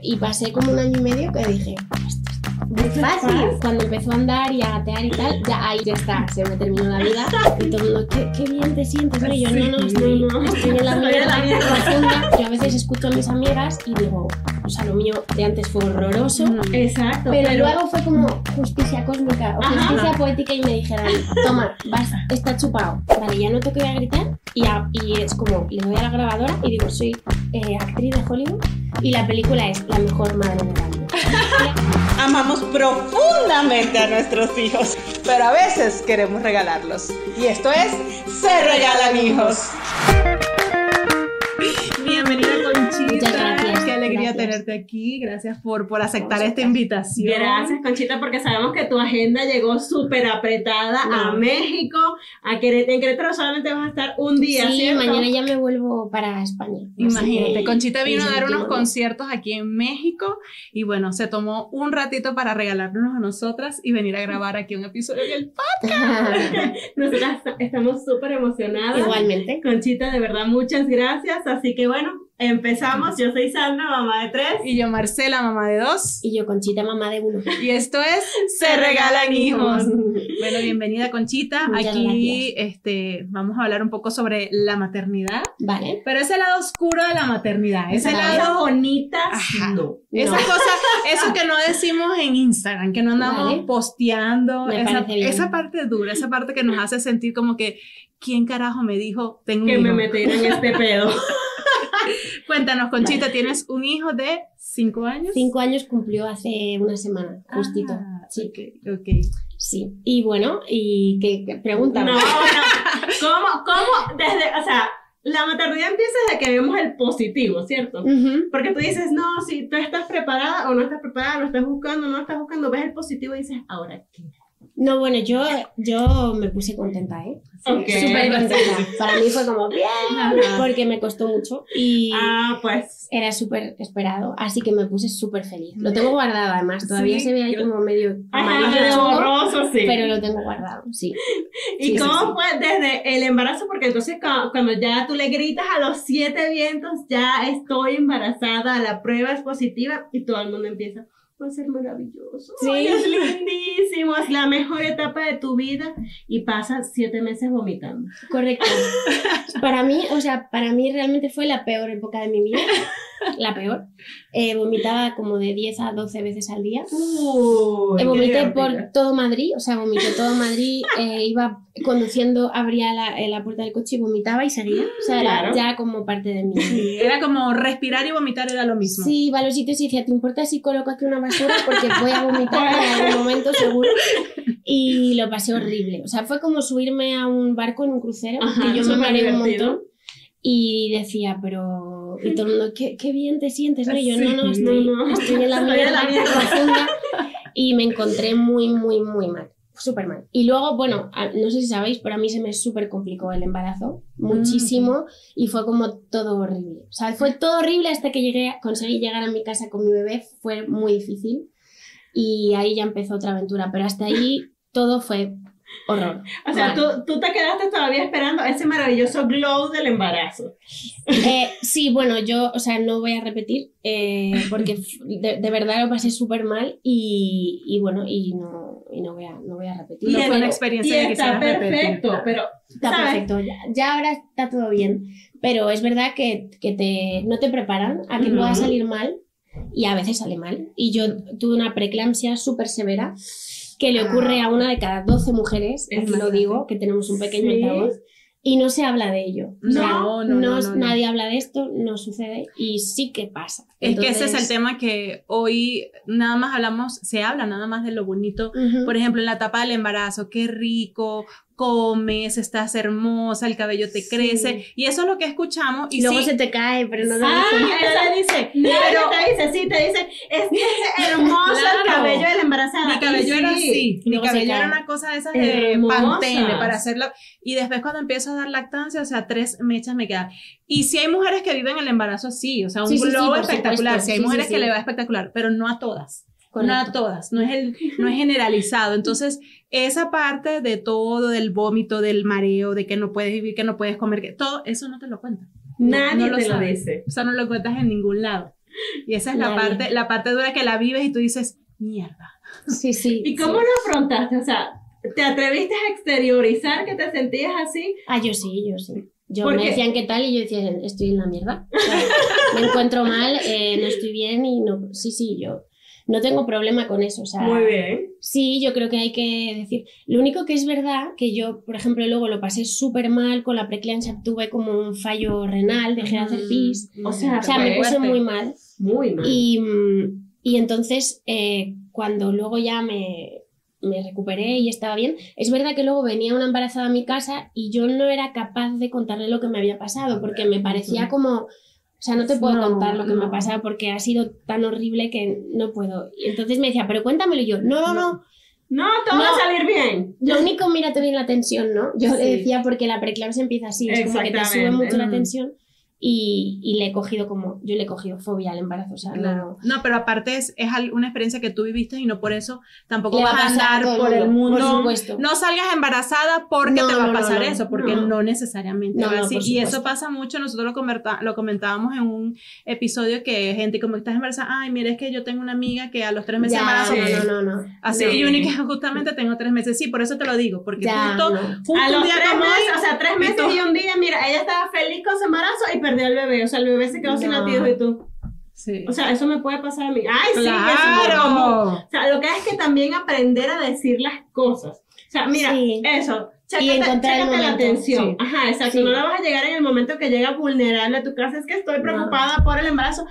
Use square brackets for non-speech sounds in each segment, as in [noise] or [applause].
Y pasé como un año y medio que dije, muy fácil. Cuando empezó a andar y a gatear y tal, ya ahí ya está, se me terminó la vida. Y todo el mundo, ¿qué, qué bien te sientes? Y yo, no, no, estoy, estoy en la [laughs] mierda profunda. Yo a veces escucho a mis amigas y digo, o sea, lo mío de antes fue horroroso. Exacto. Pero, luego fue como justicia cósmica o justicia poética y me dijeron, toma, vas, está chupado. Vale, ya no tengo que gritar y, y es como, le doy a la grabadora y digo, soy eh, actriz de Hollywood y la película es La mejor madre del mundo. [laughs] Amamos profundamente a nuestros hijos, pero a veces queremos regalarlos. Y esto es Se Regalan Hijos. Bienvenida Conchita. gracias. Qué alegría tenerte aquí. Gracias por, por aceptar esta invitación. Gracias, Conchita, porque sabemos que tu agenda llegó súper apretada a México. A Querétaro, en Querétaro solamente vas a estar un día, Sí, mañana ya me vuelvo para España. Imagínate, Conchita vino a dar unos conciertos aquí en México y bueno, se tomó un ratito para regalarnos a nosotras y venir a grabar aquí un episodio del podcast. [laughs] [laughs] Nosotras estamos súper emocionadas. Igualmente. Conchita, de verdad, muchas gracias. Así que bueno, empezamos. Yo soy Sandra, mamá de tres. Y yo Marcela, mamá de dos. Y yo Conchita, mamá de uno. Y esto es [laughs] Se Regalan Hijos. Bueno, bienvenida Conchita. Aquí este, vamos a hablar un poco sobre la maternidad. Vale. Pero ese lado oscuro de la maternidad. Ese lado bonita. No. Esa cosa, eso que no decimos en Instagram, que no andamos posteando. esa, esa parte dura, esa parte que nos hace sentir como que, ¿quién carajo me dijo tengo que me metiera en este pedo? [laughs] Cuéntanos, Conchita, tienes un hijo de cinco años. Cinco años cumplió hace una semana, justito. Ah, sí, ok. Sí. Y bueno, ¿y qué, pregunta? No, [laughs] ¿Cómo, cómo, desde, o sea, la maternidad empieza desde que vemos el positivo, ¿cierto? Porque tú dices, no, si tú estás preparada o no estás preparada, lo estás buscando, no lo estás buscando, ves el positivo y dices, ahora qué. No, bueno, yo, yo me puse contenta, ¿eh? Súper contenta. [laughs] Para mí fue como, bien, porque me costó mucho y ah, pues. era súper esperado, así que me puse súper feliz. Lo tengo guardado además, todavía se ve ahí como medio amarillo, borroso, sí. Pero lo tengo guardado, sí. [laughs] ¿Y cómo fue desde el embarazo? Porque entonces cuando, ya tú le gritas a los siete vientos, ya estoy embarazada, la prueba es positiva y todo el mundo empieza va a ser maravilloso. Sí. es lindísimo, es la mejor etapa de tu vida y pasas siete meses vomitando. Correcto. [laughs] para mí, o sea, para mí realmente fue la peor época de mi vida. La peor. Eh, vomitaba como de 10 a 12 veces al día. Uy, eh, vomité por todo Madrid, o sea, vomité todo Madrid. Eh, iba conduciendo, abría la, la, puerta del coche y vomitaba y seguía. O sea, era ya como parte de mí. era como respirar y vomitar era lo mismo. Sí, iba a los sitios y decía, ¿te importa si coloco aquí una basura? Porque voy a vomitar en algún momento seguro. Y lo pasé horrible. O sea, fue como subirme a un barco en un crucero, que yo me mareé un montón. Y decía, pero. Y todo el mundo, qué, qué bien te sientes, ¿no? Y yo, no, no, estoy, estoy en la mierda profunda. Y me encontré muy, muy, muy mal. Súper mal. Y luego, bueno, no sé si sabéis, pero a mí se me súper complicó el embarazo. Muchísimo. Y fue como todo horrible. O sea, fue todo horrible hasta que llegué, conseguí llegar a mi casa con mi bebé. Fue muy difícil. Y ahí ya empezó otra aventura. Pero hasta ahí todo fue horror. O sea, tú, tú, te quedaste todavía esperando ese maravilloso glow del embarazo. Eh, sí, bueno, yo, o sea, no voy a repetir eh, porque de, verdad lo pasé súper mal y, y, bueno, y no, y no, voy, a, no voy a repetir. no fue una experiencia que está perfecto, pero... Está perfecto, ya, ya, ahora está todo bien, pero es verdad que, que te, no te preparan a que pueda salir mal y a veces sale mal. Y yo tuve una preeclampsia súper severa que le ocurre a una de cada 12 mujeres, es lo digo, que tenemos un pequeño altavoz, y no se habla de ello. No, no, no, Nadie habla de esto, no sucede y sí que pasa. Es que ese es el tema que hoy nada más hablamos, se habla nada más de lo bonito. Por ejemplo, en la etapa del embarazo, qué rico, comes, estás hermosa, el cabello te crece. Y eso es lo que escuchamos. Y luego se te cae, pero no te ah, dice. Pero te dice, sí, te dice, es es hermoso el cabello de la embarazada. Mi cabello era así. Mi cabello era una cosa de esas de pantene para hacerlo. Y después cuando empiezo a dar lactancia, o sea, tres mechas me quedan. Y si hay mujeres que viven el embarazo así, o sea, un globo espectacular. Si hay mujeres que le va espectacular, pero no a todas. No a todas, no es, el, no es generalizado. Entonces, esa parte de todo, del vómito, del mareo, de que no puedes vivir, que no puedes comer, que todo eso no te lo cuenta. Nadie te lo dice. O sea, no lo cuentas en ningún lado. Y esa es la parte, la parte dura que la vives y tú dices, mierda. Sí, sí. [laughs] ¿Y cómo lo afrontaste? O sea, ¿te atreviste a exteriorizar que te sentías así? Ah, yo sí, yo sí. Yo me decían qué tal y yo decía, estoy en la mierda. [laughs] me encuentro mal, eh, no estoy bien y no. Sí, sí, yo no tengo problema con eso. O sea, Muy bien. Sí, yo creo que hay que decir. Lo único que es verdad que yo, por ejemplo, luego lo pasé súper mal con la preeclampsia, tuve como un fallo renal, dejé de hacer pis. O sea, o sea me puse muy mal. Muy mal. Y, y entonces, eh, cuando luego ya me, me recuperé y estaba bien. Es verdad que luego venía una embarazada a mi casa y yo no era capaz de contarle lo que me había pasado porque me parecía como o sea, no te puedo contar lo que me ha pasado porque ha sido tan horrible que no puedo. Y entonces me decía, pero cuéntamelo y yo, no, no, no. No, todo va a salir bien. Lo único, mira, te viene la tensión, ¿no? Yo le decía porque la preeclampsia empieza así, es como que te sube mucho la tensión y, y, le he cogido como, yo le he cogido fobia al embarazo, o sea, no... No, pero aparte es, es una experiencia que tú viviste y no por eso tampoco vas a andar por el mundo. Por supuesto. No salgas embarazada porque te va a pasar eso, porque no, necesariamente va así. Y eso pasa mucho, nosotros lo, lo comentábamos en un episodio que gente como estás embarazada, ay, mira, es que yo tengo una amiga que a los tres meses embarazó. No, no, no, Así, y única, justamente tengo tres meses, sí, por eso te lo digo, porque justo, a los tres meses, o sea, tres meses y un día, mira, ella estaba feliz con su embarazo y perdió al bebé, o sea, el bebé se quedó sin latidos y tú. Sí. O sea, eso me puede pasar a mí. ¡Ay, sí! Claro. O sea, lo que hay es que también aprender a decir las cosas. O sea, mira, eso. Chécate, y encontrar la atención. Ajá, exacto. No la vas a llegar en el momento que llega vulnerable a tu casa. Es que estoy preocupada por el embarazo.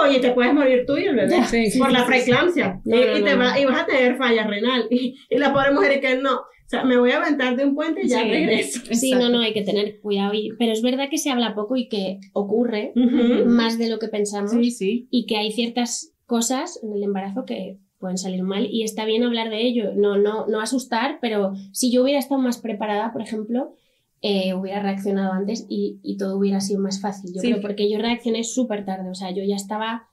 Uy, y te puedes morir tú y el bebé. por la preeclampsia. y, y, te va, y vas a tener falla renal. Y, y la pobre mujer que no. O sea, me voy a aventar de un puente y ya regreso. [laughs] Sí, no, no, hay que tener cuidado. Y, pero es verdad que se habla poco y que ocurre más de lo que pensamos. Sí, sí. Y que hay ciertas cosas en el embarazo que pueden salir mal y está bien hablar de ello. No, no, no asustar, pero si yo hubiera estado más preparada, por ejemplo, eh, hubiera reaccionado antes y, y, todo hubiera sido más fácil. Yo creo, porque yo reaccioné súper tarde. O sea, yo ya estaba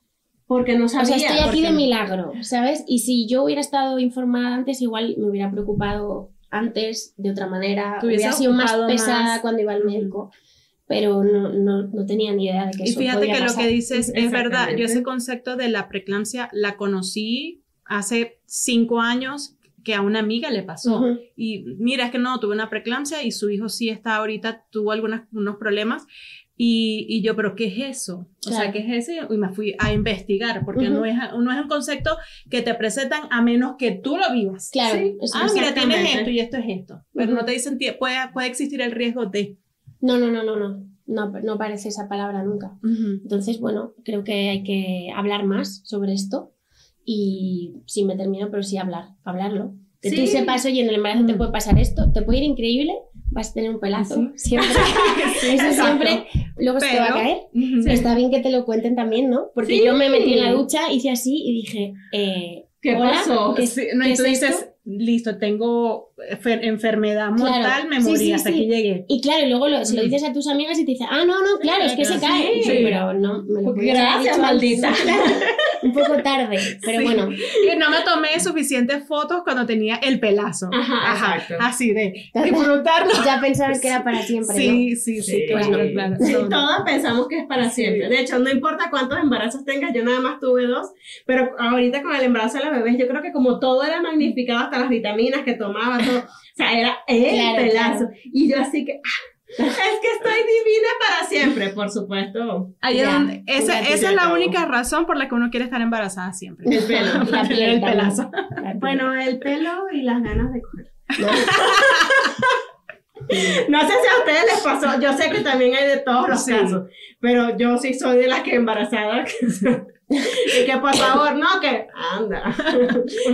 porque no sabía. O sea, estoy aquí de milagro, ¿sabes? Y si yo hubiera estado informada antes, igual me hubiera preocupado antes de otra manera, hubiera sido más pesada cuando iba al médico. Pero no, no, no, tenía ni idea de que y eso Y fíjate que lo que dices es verdad. Yo ese concepto de la preeclampsia la conocí hace cinco años que a una amiga le pasó. Y mira, es que no, tuve una preeclampsia y su hijo sí está ahorita, tuvo algunos unos problemas y, y, yo, pero ¿qué es eso? O sea, ¿qué es eso? Y me fui a investigar, porque no, es, no es un concepto que te presentan a menos que tú lo vivas. Claro. Ah, mira, tienes esto y esto es esto. Pero no te dicen, puede, puede existir el riesgo de. No, no, no, no, no. No, no aparece esa palabra nunca. Entonces, bueno, creo que hay que hablar más sobre esto. Y sí, me termino, pero sí hablar, hablarlo. Que tú sepas, oye, en el embarazo te puede pasar esto, te puede ir increíble, vas a tener un pelazo, siempre. [laughs] Eso siempre, luego se te va a caer. Está bien que te lo cuenten también, ¿no? Porque yo me metí en la ducha, hice así y dije, eh, ¿qué pasó? no, y tú dices, listo, tengo enfermedad mortal, me morí, hasta aquí llegué. Y claro, y luego lo, se lo dices a tus amigas y te dicen, ah, no, no, claro, es que se cae. pero no, me lo Gracias, maldita. [laughs] un poco tarde, pero bueno. Y no me tomé suficientes fotos cuando tenía el pelazo. Ajá, Así de disfrutarlo. Ya pensaban que era para siempre. Sí, sí, sí, claro, claro. Todos pensamos que es para siempre. De hecho, no importa cuántos embarazos tengas, yo nada más tuve dos, pero ahorita con el embarazo de la bebés, yo creo que como todo era magnificado, hasta las vitaminas que tomaba, todo, o sea, era el pelazo. Y yo así que. Ah, es que estoy divina para siempre, por supuesto. esa, esa es la única razón por la que uno quiere estar embarazada siempre. El pelo, [laughs] la piel, el pelazo. Bueno, el pelo y las ganas de coger. No. sé si a ustedes les pasó, yo sé que también hay de todos los casos, pero yo sí soy de las que embarazada [laughs] [laughs] y que por favor, no, que anda. [laughs]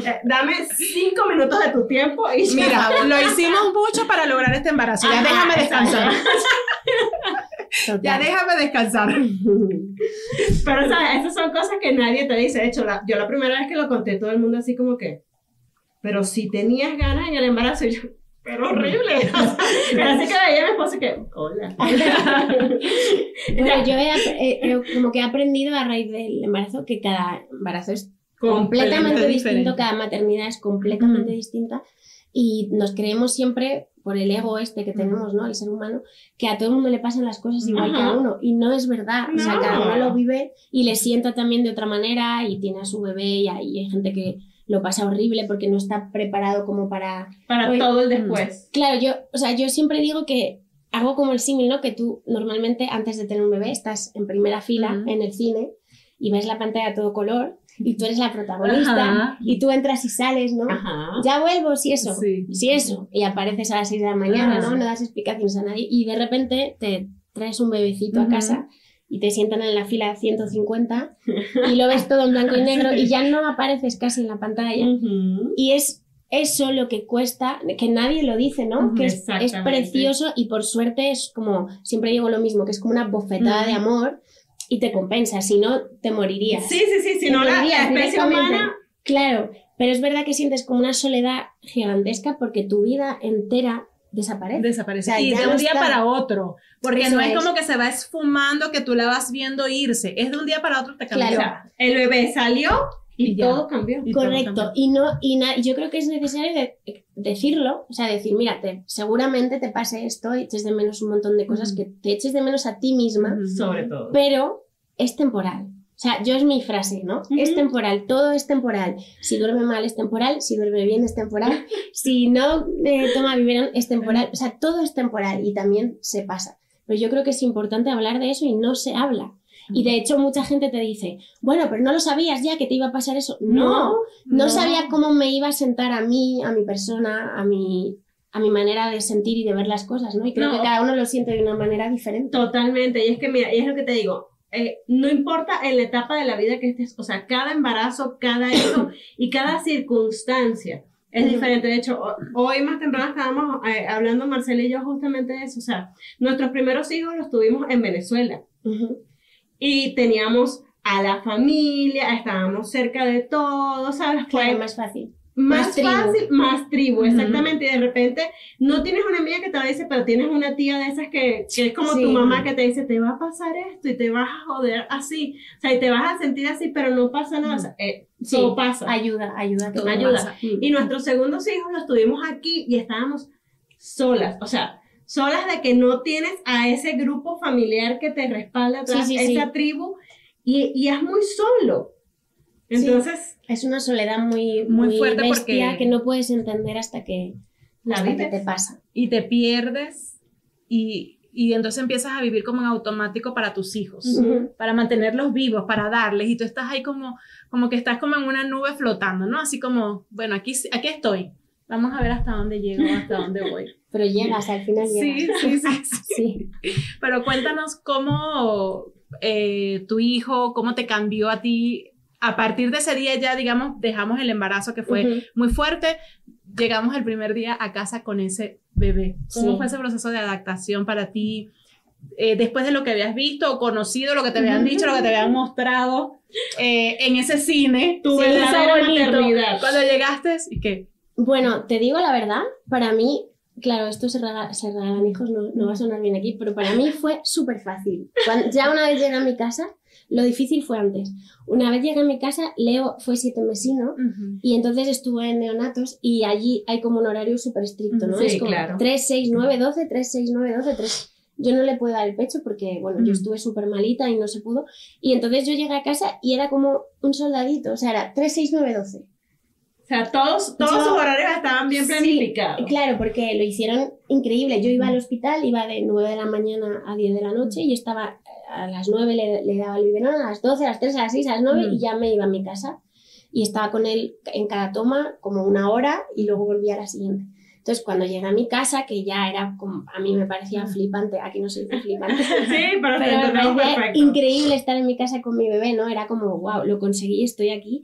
Eh, dame cinco minutos de tu tiempo y Mira, lo hicimos mucho para lograr este embarazo. Ya déjame descansar. Ya déjame descansar. Pero, ¿sabes? Esas son cosas que nadie te dice. De hecho, yo la primera vez que lo conté, todo el mundo así como que, pero si tenías ganas en el embarazo, y yo, pero horrible. [laughs] así que veía a mi esposo que, hola. [laughs] bueno, yo he, como que he aprendido a raíz del embarazo que cada embarazo es completamente, distinto, cada maternidad es completamente distinta y nos creemos siempre por el ego este que tenemos, ¿no? El ser humano, que a todo el mundo le pasan las cosas igual que a uno. Y no es verdad. O sea, cada uno lo vive y le sienta también de otra manera y tiene a su bebé y hay, gente que lo pasa horrible porque no está preparado como para... Para todo el después. Claro, yo, o sea, yo siempre digo que hago como el símil, ¿no? Que tú normalmente antes de tener un bebé estás en primera fila en el cine y ves la pantalla a todo color y tú eres la protagonista y tú entras y sales, ¿no? Ya vuelvo, si eso, si eso, y apareces a las 6 de la mañana, ¿no? No das explicaciones a nadie y de repente te traes un bebecito a casa y te sientan en la fila 150 [laughs] y lo ves todo en blanco y negro y ya no apareces casi en la pantalla. Y es eso lo que cuesta, que nadie lo dice, ¿no? Que es, es, precioso y por suerte es como, siempre digo lo mismo, que es como una bofetada de amor y te compensa, si no te morirías. Sí, sí, sí, si no la, especie humana... Claro, pero es verdad que sientes como una soledad gigantesca porque tu vida entera desaparece. Desaparece. y de un día para otro. Porque no es, como que se va esfumando, que tú la vas viendo irse. Es de un día para otro te cambió. Claro. El bebé salió y, todo cambió. Correcto. Y no, y yo creo que es necesario decirlo, o sea, decir, mira, seguramente te pase esto y eches de menos un montón de cosas que te eches de menos a ti misma. Sobre todo. Pero es temporal. O sea, yo es mi frase, ¿no? Es temporal, todo es temporal. Si duerme mal es temporal, si duerme bien es temporal, [laughs] si no eh, toma biberón es temporal. O sea, todo es temporal y también se pasa. Pero yo creo que es importante hablar de eso y no se habla. Y de hecho mucha gente te dice, bueno, pero no lo sabías ya que te iba a pasar eso. No, no, sabía cómo me iba a sentar a mí, a mi persona, a mi, a mi manera de sentir y de ver las cosas, ¿no? Y creo que cada uno lo siente de una manera diferente. Totalmente. Y es que, mira, y es lo que te digo, eh, no importa en la etapa de la vida que estés, o sea, cada embarazo, cada [coughs] hijo y cada circunstancia es diferente. De hecho, hoy más temprano estábamos eh, hablando Marcela y yo justamente de eso. O sea, nuestros primeros hijos los tuvimos en Venezuela y teníamos a la familia, estábamos cerca de todo, ¿sabes? Fue más fácil. Más, fácil, más tribu, exactamente. Y de repente no tienes una amiga que te dice, pero tienes una tía de esas que, que es como tu mamá que te dice, te va a pasar esto y te vas a joder así. O sea, y te vas a sentir así, pero no pasa nada. O sea, eh, todo pasa. Ayuda, ayuda. Todo ayuda. Y nuestros segundos hijos los tuvimos aquí y estábamos solas. O sea, solas de que no tienes a ese grupo familiar que te respalda atrás, esa tribu, y, y es muy solo. Entonces, es una soledad muy, muy, fuerte bestia que no puedes entender hasta que, la vida te pasa. Y te pierdes y, y, entonces empiezas a vivir como en automático para tus hijos, para mantenerlos vivos, para darles y tú estás ahí como, como que estás como en una nube flotando, ¿no? Así como, bueno, aquí, aquí estoy, vamos a ver hasta dónde llego, hasta dónde voy. [laughs] Pero llegas, al final llegas. Sí, sí, [laughs] sí. Pero cuéntanos cómo eh, tu hijo, cómo te cambió a ti a partir de ese día ya, digamos, dejamos el embarazo que fue muy fuerte, llegamos el primer día a casa con ese bebé. ¿Cómo fue ese proceso de adaptación para ti? Eh, después de lo que habías visto o conocido, lo que te habían dicho, lo que te habían mostrado eh, en ese cine, tu maternidad. Cuando llegaste, ¿y qué? Bueno, te digo la verdad, para mí, claro, esto se, regalan hijos, no, no, va a sonar bien aquí, pero para mí fue súper fácil. ya una vez llegué a mi casa, lo difícil fue antes. Una vez llegué a mi casa, Leo fue siete mesino y entonces estuve en neonatos y allí hay como un horario súper estricto, ¿no? Sí, es como claro. 3, 6, 9, 12, 3, 6, 9, 12, 3. Yo no le puedo dar el pecho porque, bueno, yo estuve súper malita y no se pudo. Y entonces yo llegué a casa y era como un soldadito, o sea, era 3, 6, 9, 12. O sea, todos, todos sus horarios estaban bien planificados. claro, porque lo hicieron increíble. Yo iba al hospital, iba de 9 de la mañana a 10 de la noche y estaba a las 9 le, daba el biberón, a las 12, a las 3, a las 6, a las 9 y mm. ya me iba a mi casa. Y estaba con él en cada toma como una hora y luego volvía a la siguiente. Entonces, cuando llegué a mi casa, que ya era como, a mí me parecía flipante, aquí no soy flipante, [laughs] sí, pero, me parecía increíble estar en mi casa con mi bebé, ¿no? Era como, wow, lo conseguí, estoy aquí.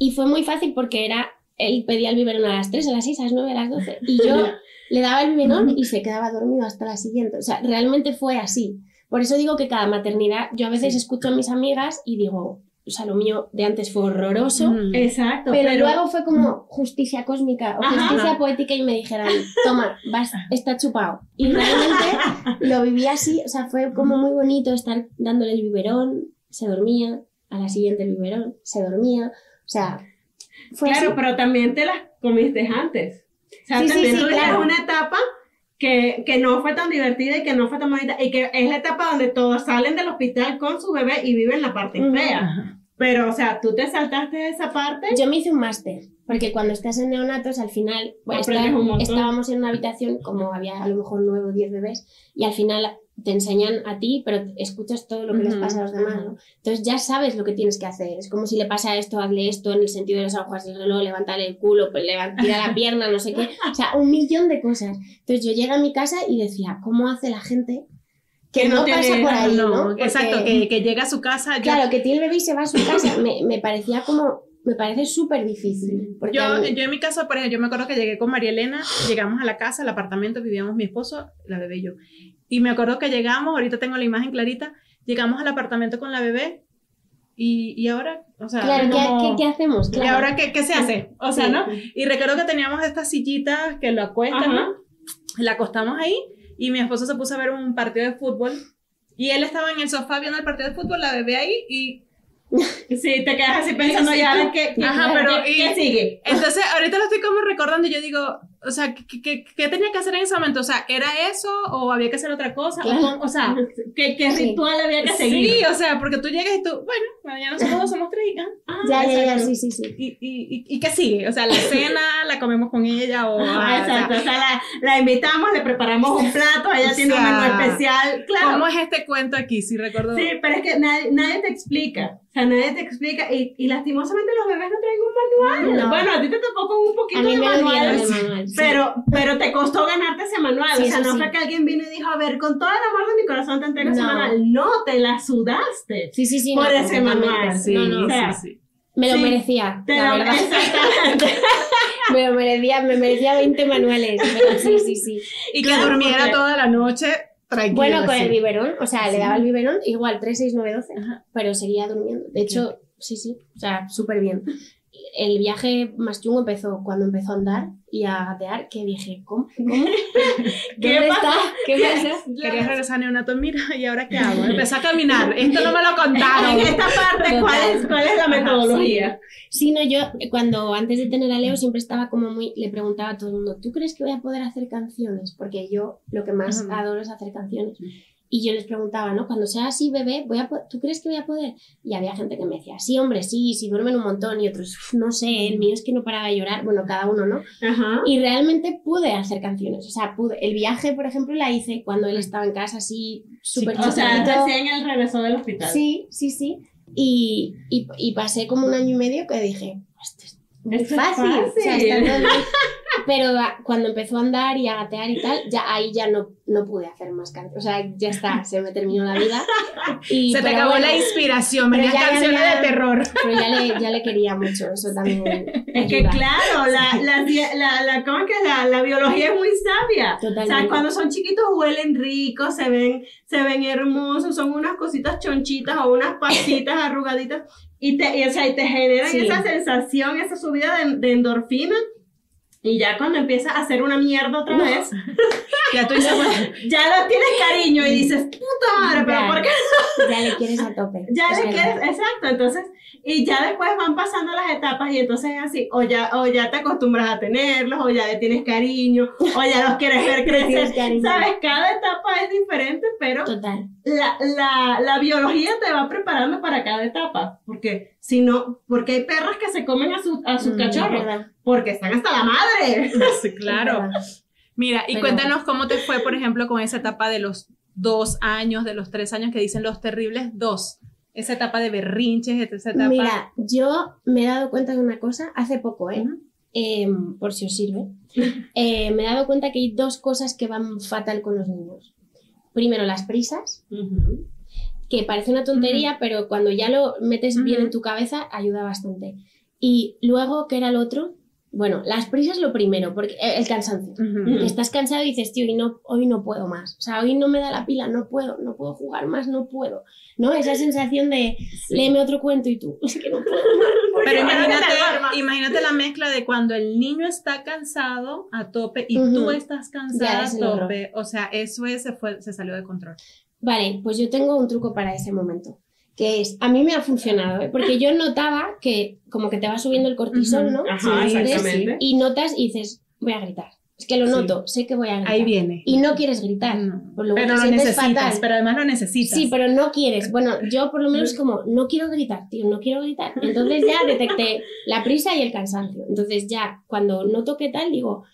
Y fue muy fácil porque era, él pedía el biberón a las 3, a las 6, a las 9, a las 12, y yo [laughs] le daba el biberón y se quedaba dormido hasta la siguiente. O sea, realmente fue así. Por eso digo que cada maternidad, yo a veces escucho a mis amigas y digo, o sea, lo mío de antes fue horroroso. Exacto. Pero, luego fue como justicia cósmica o justicia poética y me dijeron, toma, vas, está chupado. Y realmente [laughs] lo viví así, o sea, fue como muy bonito estar dándole el biberón, se dormía, a la siguiente el biberón, se dormía, sea, fue Claro, pero también te las comiste antes. O sea, también sí, una etapa que, que, no fue tan divertida y que no fue tan bonita y que es la etapa donde todos salen del hospital con su bebé y viven la parte fea. Pero, o sea, ¿tú te saltaste esa parte? Yo me hice un máster, porque cuando estás en neonatos, al final, pues, estábamos en una habitación, como había a lo mejor nueve o diez bebés, y al final te enseñan a ti, pero escuchas todo lo que les pasa a los demás, ¿no? Entonces ya sabes lo que tienes que hacer. Es como si le pasa esto, hazle esto en el sentido de las agujas del reloj, levantarle el culo, pues, levantar la pierna, no sé qué. O sea, un millón de cosas. Entonces yo llegué a mi casa y decía, ¿cómo hace la gente que, no, pasa por ahí, ¿no? exacto, que, que, llega a su casa. Claro, que tiene el bebé y se va a su casa. me, me parecía como, me parece súper difícil. Yo, yo en mi caso, por ejemplo, yo me acuerdo que llegué con María Elena, llegamos a la casa, al apartamento, vivíamos mi esposo, la bebé y yo. Y me acuerdo que llegamos, ahorita tengo la imagen clarita, llegamos al apartamento con la bebé y, y ahora, o sea, claro, ¿qué, ¿qué, hacemos? ¿Y ahora qué, qué se hace? O sea, ¿no? Y recuerdo que teníamos estas sillitas que lo acuestan, ¿no? La acostamos ahí y mi esposo se puso a ver un partido de fútbol y él estaba en el sofá viendo el partido de fútbol, la bebé ahí y [laughs] Sí, te quedas así pensando ya qué, Ajá, pero ¿qué, sigue. Entonces, ahorita lo estoy como recordando y yo digo, o sea, ¿qué, qué, qué tenía que hacer en ese momento? O sea, ¿era eso o había que hacer otra cosa? O, sea, [laughs] ¿qué, qué ritual había que seguir? Sí, o sea, porque tú llegas y tú, bueno, ya nosotros somos tres. Ah, ya, ya, ya, sí, sí, sí. ¿Y, y, y, qué sigue? O sea, la [laughs] cena la comemos con ella o... Ah, exacto, o sea, la, la, invitamos, le preparamos un plato, ella tiene un menú especial, claro. ¿Cómo es este cuento aquí? Si recuerdo. Sí, pero es que nadie, nadie te explica. O sea, nadie te explica. Y, y lastimosamente los bebés no traen un manual. Bueno, a ti te tocó con un poquito de manual. Pero, pero te costó ganarte ese manual. o sea, no fue que alguien vino y dijo, a ver, con todo el amor de mi corazón te entrego ese manual. No, te la sudaste. Sí, sí, sí. Por ese manual. Sí, no, sí, Me lo merecía. Te la lo, verdad. Exactamente. [laughs] me lo merecía, me merecía 20 manuales. Pero sí, sí, sí. Y que durmiera toda la noche bueno, con el biberón, o sea, le daba el biberón, igual 3, 6, 9, 12, pero seguía durmiendo. De hecho, sí, sí, o sea, súper bien. El viaje más chungo empezó cuando empezó a andar y a gatear, que dije, ¿cómo? [laughs] ¿Cómo? ¿Qué está? ¿Qué pasa? Quería regresar a neonato, mira, ¿y ahora qué hago? Empecé a caminar, [laughs] esto no me lo contaron. en esta parte, ¿cuál es, cuál es la metodología? Sí. no, yo cuando antes de tener a Leo siempre estaba como muy, le preguntaba a todo el mundo, ¿tú crees que voy a poder hacer canciones? Porque yo lo que más adoro es hacer canciones. Y yo les preguntaba, ¿no? Cuando sea así bebé, voy a ¿tú crees que voy a poder? Y había gente que me decía, sí, hombre, sí, sí duermen un montón. Y otros, no sé, el mío es que no paraba de llorar. Bueno, cada uno, ¿no? Y realmente pude hacer canciones. O sea, pude. El viaje, por ejemplo, la hice cuando él estaba en casa así, súper sí, O sea, recién él regresó del hospital. Sí, sí, sí. Y, y, y, pasé como un año y medio que dije, esto es muy fácil. O sea, [laughs] pero cuando empezó a andar y a gatear y tal, ya ahí ya no, no pude hacer más canciones. O sea, ya está, se me terminó la vida. Y, [laughs] se te acabó la inspiración, venían canciones de terror. Pero ya le, ya le quería mucho, eso también. [laughs] Es que claro, la, la, la, la, ¿cómo es que la, la biología es muy sabia. Totalmente. O sea, cuando son chiquitos huelen ricos, se ven, se ven hermosos, son unas cositas chonchitas o unas pasitas [laughs] arrugaditas y te, y, o sea, y te generan esa sensación, esa subida de, de endorfina y ya cuando empieza a hacer una mierda otra vez, [laughs] ya tú dices, [laughs] ya lo tienes cariño y dices, puta madre, pero ¿por qué no? Ya le quieres a tope. [laughs] Ya le quieres, exacto. Entonces, y ya después van pasando las etapas y entonces es así, o ya, o ya te acostumbras a tenerlos, o ya le tienes cariño, o ya los quieres ver crecer. ¿Sabes? Cada etapa es diferente, pero La, la, la biología te va preparando para cada etapa. Porque si no, porque hay perras que se comen a, su, a sus mm, cachorros. Porque están hasta la madre. [laughs] Sí, claro. Mira, y cuéntanos cómo te fue, por ejemplo, con esa etapa de los dos años, de los tres años que dicen los terribles dos esa etapa de berrinches, esa etapa. Mira, yo me he dado cuenta de una cosa hace poco, ¿eh? em, por si os sirve, [laughs] eh, me he dado cuenta que hay dos cosas que van fatal con los niños. Primero, las prisas, que parece una tontería, pero cuando ya lo metes bien en tu cabeza, ayuda bastante. Y luego, ¿qué era el otro? Bueno, las prisas lo primero, porque eh, el cansancio. Estás cansado y dices, tío, no, hoy no puedo más. O sea, hoy no me da la pila, no puedo, no puedo jugar más, no puedo. ¿No? Esa sensación de, léeme otro cuento y tú, [laughs] es que no puedo más. Pero imagínate, imagínate la mezcla de cuando el niño está cansado a tope y tú estás cansada a tope. O sea, eso es, se, fue, se salió de control. Vale, pues yo tengo un truco para ese momento que es, a mí me ha funcionado, ¿eh? porque yo notaba que como que te va subiendo el cortisol, ¿no? Ajá, exactamente. Y notas y dices, voy a gritar. Es que lo noto, sé que voy a gritar. Ahí viene. Y no quieres gritar. pero lo necesitas, pero además lo necesitas. Sí, pero no quieres. Bueno, yo por lo menos como, no quiero gritar, tío, no quiero gritar. Entonces ya detecté la prisa y el cansancio. Entonces ya cuando noto que tal, digo,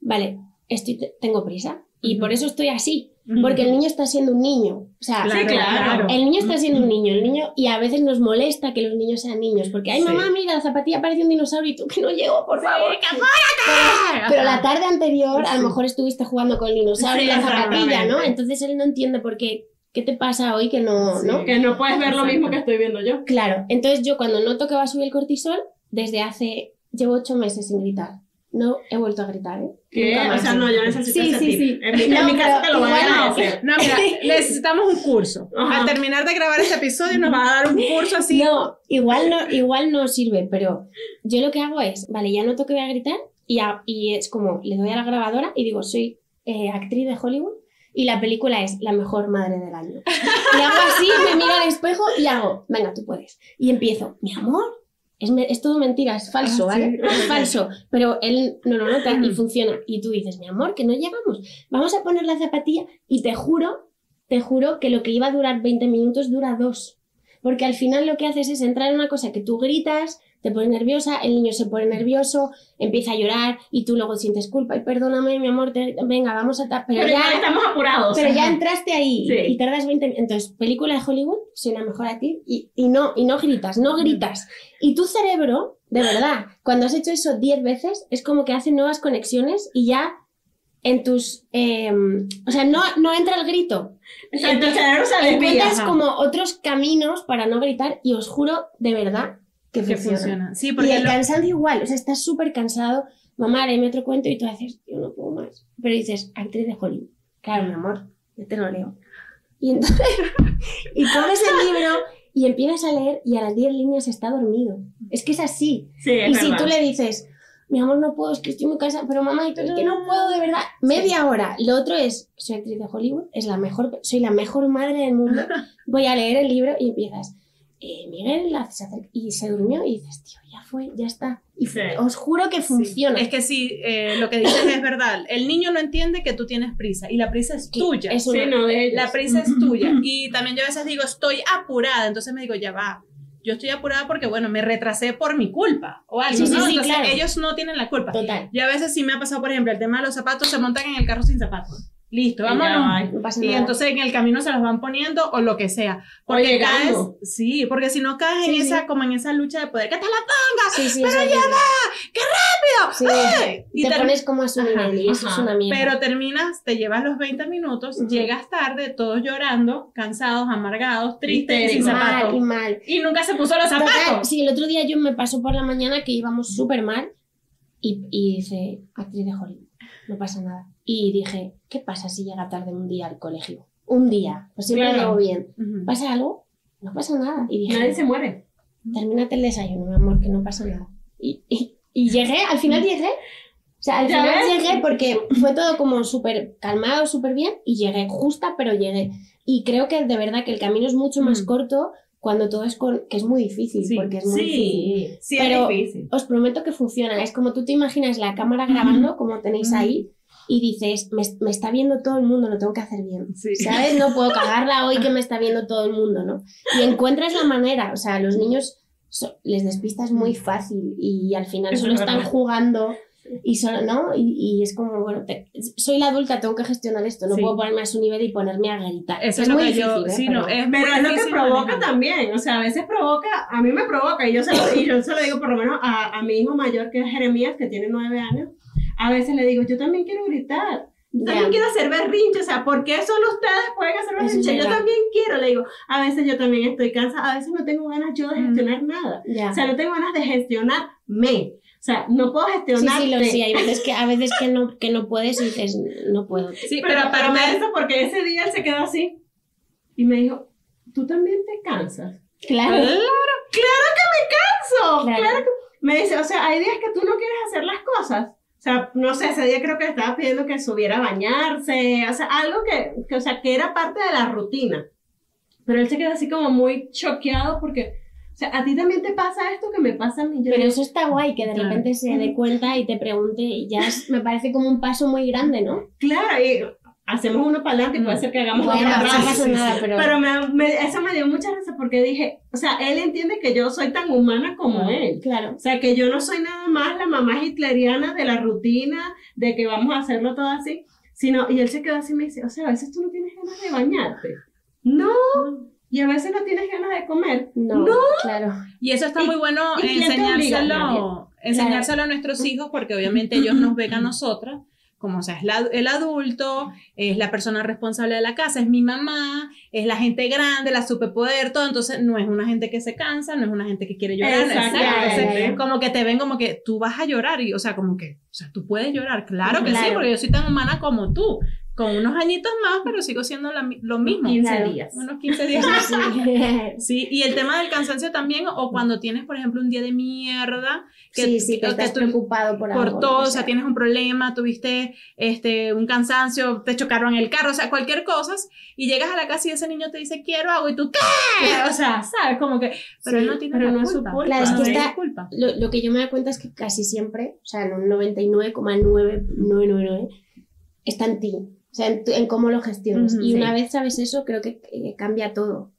vale, estoy, tengo prisa. Y por eso estoy así. Porque el niño está siendo un niño. O sea, claro, el niño está siendo un niño, el niño, y a veces nos molesta que los niños sean niños, porque, ay, mamá, mira, la zapatilla parece un dinosaurio y tú que no llego, por favor. Pero, pero, la tarde anterior, a lo mejor estuviste jugando con el dinosaurio y la zapatilla, ¿no? Entonces él no entiende por qué. ¿Qué te pasa hoy que no, no? Que no puedes ver lo mismo que estoy viendo yo. Claro, entonces yo cuando noto que va a subir el cortisol, desde hace, llevo ocho meses sin gritar no he vuelto a gritar, ¿eh? ¿Qué? O sea, no, yo necesito sí, ese sí, sí. En, mi, no, casa te lo voy a hacer. No, mira, [laughs] necesitamos un curso. Al terminar de grabar este episodio nos va a dar un curso así. No, igual no, igual no sirve, pero yo lo que hago es, vale, ya noto que voy a gritar y, y es como, le doy a la grabadora y digo, soy eh, actriz de Hollywood y la película es la mejor madre del año. Y hago así, me miro al espejo y hago, venga, tú puedes. Y empiezo, mi amor, es, todo mentira, es falso, ah, ¿vale? Es falso, pero él no lo nota y funciona. Y tú dices, mi amor, que no llegamos, vamos a poner la zapatilla y te juro, te juro que lo que iba a durar 20 minutos dura dos. Porque al final lo que haces es entrar en una cosa que tú gritas, te pones nerviosa, el niño se pone nervioso, empieza a llorar y tú luego sientes culpa y perdóname, mi amor, venga, vamos a... Pero, ya, estamos apurados. Pero ya entraste ahí y tardas 20 Entonces, película de Hollywood, soy la mejor a ti y, y, no, y no gritas, no gritas. Y tu cerebro, de verdad, cuando has hecho eso 10 veces, es como que hace nuevas conexiones y ya en tus... Em, o sea, no, no entra el grito. Entonces, encuentras como otros caminos para no gritar y os juro, de verdad, que, funciona. Sí, porque y el cansancio igual, o sea, estás súper cansado, mamá, me otro cuento y tú haces, yo no puedo más. Pero dices, actriz de Hollywood. Claro, mi amor, yo te lo leo. Y entonces, [laughs] y pones el libro y empiezas a leer y a las 10 líneas está dormido. Es que es así. y si tú le dices, mi amor, no puedo, es que estoy muy cansada, pero mamá, es que no puedo de verdad. Media hora. Lo otro es, soy actriz de Hollywood, es la mejor, soy la mejor madre del mundo, [laughs] voy a leer el libro y empiezas eh, Miguel se acerca y se durmió y dices, tío, ya fue, ya está. Y os juro que funciona. Es que sí, eh, lo que dices es verdad. El niño no entiende que tú tienes prisa y la prisa es tuya. Es no de la prisa es [laughs] tuya. Y también yo a veces digo, estoy apurada, entonces me digo, ya va. Yo estoy apurada porque, bueno, me retrasé por mi culpa o algo, sí, ¿no? entonces ellos no tienen la culpa. Total. Y a veces sí me ha pasado, por ejemplo, el tema de los zapatos, se montan en el carro sin zapatos. Listo, vámonos. y entonces en el camino se las van poniendo o lo que sea. Porque caes, sí, porque si no caes en esa, como en esa lucha de poder, que te la ponga, pero ya va, qué rápido. Y te, pones como a su nivel y eso es una mierda. Pero terminas, te llevas los 20 minutos, llegas tarde, todos llorando, cansados, amargados, tristes, sin zapatos. Y mal. Y nunca se puso los zapatos. sí, el otro día yo me pasó por la mañana que íbamos súper mal y, y dice, actriz de Hollywood, no pasa nada y dije, ¿qué pasa si llega tarde un día al colegio? Un día, pues siempre lo hago bien. ¿Pasa algo? No pasa nada. Y dije, Nadie se muere. Termínate el desayuno, mi amor, que no pasa nada. Y, y, llegué, al final llegué. O sea, al final llegué porque fue todo como súper calmado, súper bien, y llegué justa, pero llegué. Y creo que de verdad que el camino es mucho más corto cuando todo es con, que es muy difícil, porque es muy difícil. Sí, pero es difícil. os prometo que funciona. Es como tú te imaginas la cámara grabando, como tenéis ahí, y dices, me, me, está viendo todo el mundo, lo tengo que hacer bien. ¿Sabes? No puedo cagarla hoy que me está viendo todo el mundo, ¿no? Y encuentras la manera, o sea, a los niños les despistas muy fácil y al final solo están jugando y solo, ¿no? Y, es como, bueno, soy la adulta, tengo que gestionar esto, no puedo ponerme a su nivel y ponerme a gritar. Eso es, lo que yo, ¿eh? sí, pero, no, es, pero es lo que provoca también, o sea, a veces provoca, a mí me provoca, y yo se lo, y yo se lo digo por lo menos a, a mi hijo mayor, que es Jeremías, que tiene nueve años, a veces le digo, yo también quiero gritar, también quiero hacer berrinche, o sea, ¿por qué solo ustedes pueden hacer berrinche? Yo también quiero, le digo, a veces yo también estoy cansada, a veces no tengo ganas yo de gestionar nada, o sea, no tengo ganas de gestionarme. O sea, no puedo gestionar. Sí, sí, lo sí. Hay veces que, a veces que no, que no puedes y dices, no puedo. Sí, pero, pero aparte de eso, porque ese día él se quedó así y me dijo, ¿tú también te cansas? Claro. Claro, claro que me canso. Claro. claro que... Me dice, o sea, hay días que tú no quieres hacer las cosas sea, no sé, ese día creo que estaba pidiendo que subiera a bañarse, o sea, algo que, que, o sea, que era parte de la rutina. Pero él se quedó así como muy choqueado porque, o sea, a ti también te pasa esto que me pasa a mí. Pero eso está guay, que de repente se dé cuenta y te pregunte, y ya me parece como un paso muy grande, ¿no? Claro, y hacemos uno para adelante y puede ser que hagamos bueno, otra no nada, pero, pero me, eso me dio mucha risa porque dije, o sea, él entiende que yo soy tan humana como él. Claro. O sea, que yo no soy nada más la mamá hitleriana de la rutina, de que vamos a hacerlo todo así, sino, y él se quedó así y me dice, o sea, a veces tú no tienes ganas de bañarte. No. Y a veces no tienes ganas de comer. No. Claro. Y eso está muy bueno enseñárselo, enseñárselo a nuestros hijos porque obviamente ellos nos ven a nosotras como o sea, es el adulto, es la persona responsable de la casa, es mi mamá, es la gente grande, la superpoder, todo, entonces no es una gente que se cansa, no es una gente que quiere llorar, Exacto. como que te ven como que tú vas a llorar y, o sea, como que, o sea, tú puedes llorar, claro que sí, porque yo soy tan humana como tú, con unos añitos más, pero sigo siendo lo mismo. 15 días. Unos 15 días [laughs] más. Sí. y el tema del cansancio también, o cuando tienes, por ejemplo, un día de mierda, que, sí, sí, que, estás preocupado por, por todo, o sea, tienes un problema, tuviste este, un cansancio, te chocaron el carro, o sea, cualquier cosa, y llegas a la casa y ese niño te dice, quiero algo, y tú, ¿qué? O sea, ¿sabes? Como que, pero él no tiene pero no Es su culpa. Claro, es que está, lo, lo, que yo me doy cuenta es que casi siempre, o sea, en un 99,999, está en ti. O sea, en, cómo lo gestionas. y una vez sabes eso, creo que cambia todo.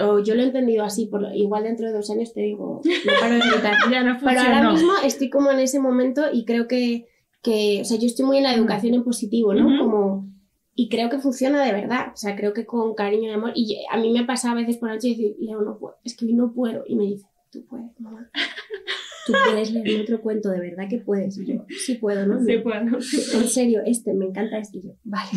O yo lo he entendido así, por, igual dentro de dos años te digo, no paro de gritar. ya no Pero ahora mismo estoy como en ese momento y creo que, que o sea, yo estoy muy en la educación en positivo, ¿no? Como, y creo que funciona de verdad, o sea, creo que con cariño y amor. Y a mí me pasa a veces por la noche decir, Leo, no puedo, es que no puedo. Y me dice, tú puedes, mamá [laughs] tú puedes leer otro cuento, de verdad que puedes. Y yo, sí puedo, ¿no? Sí puedo. En serio, este, me encanta este. Y yo, vale.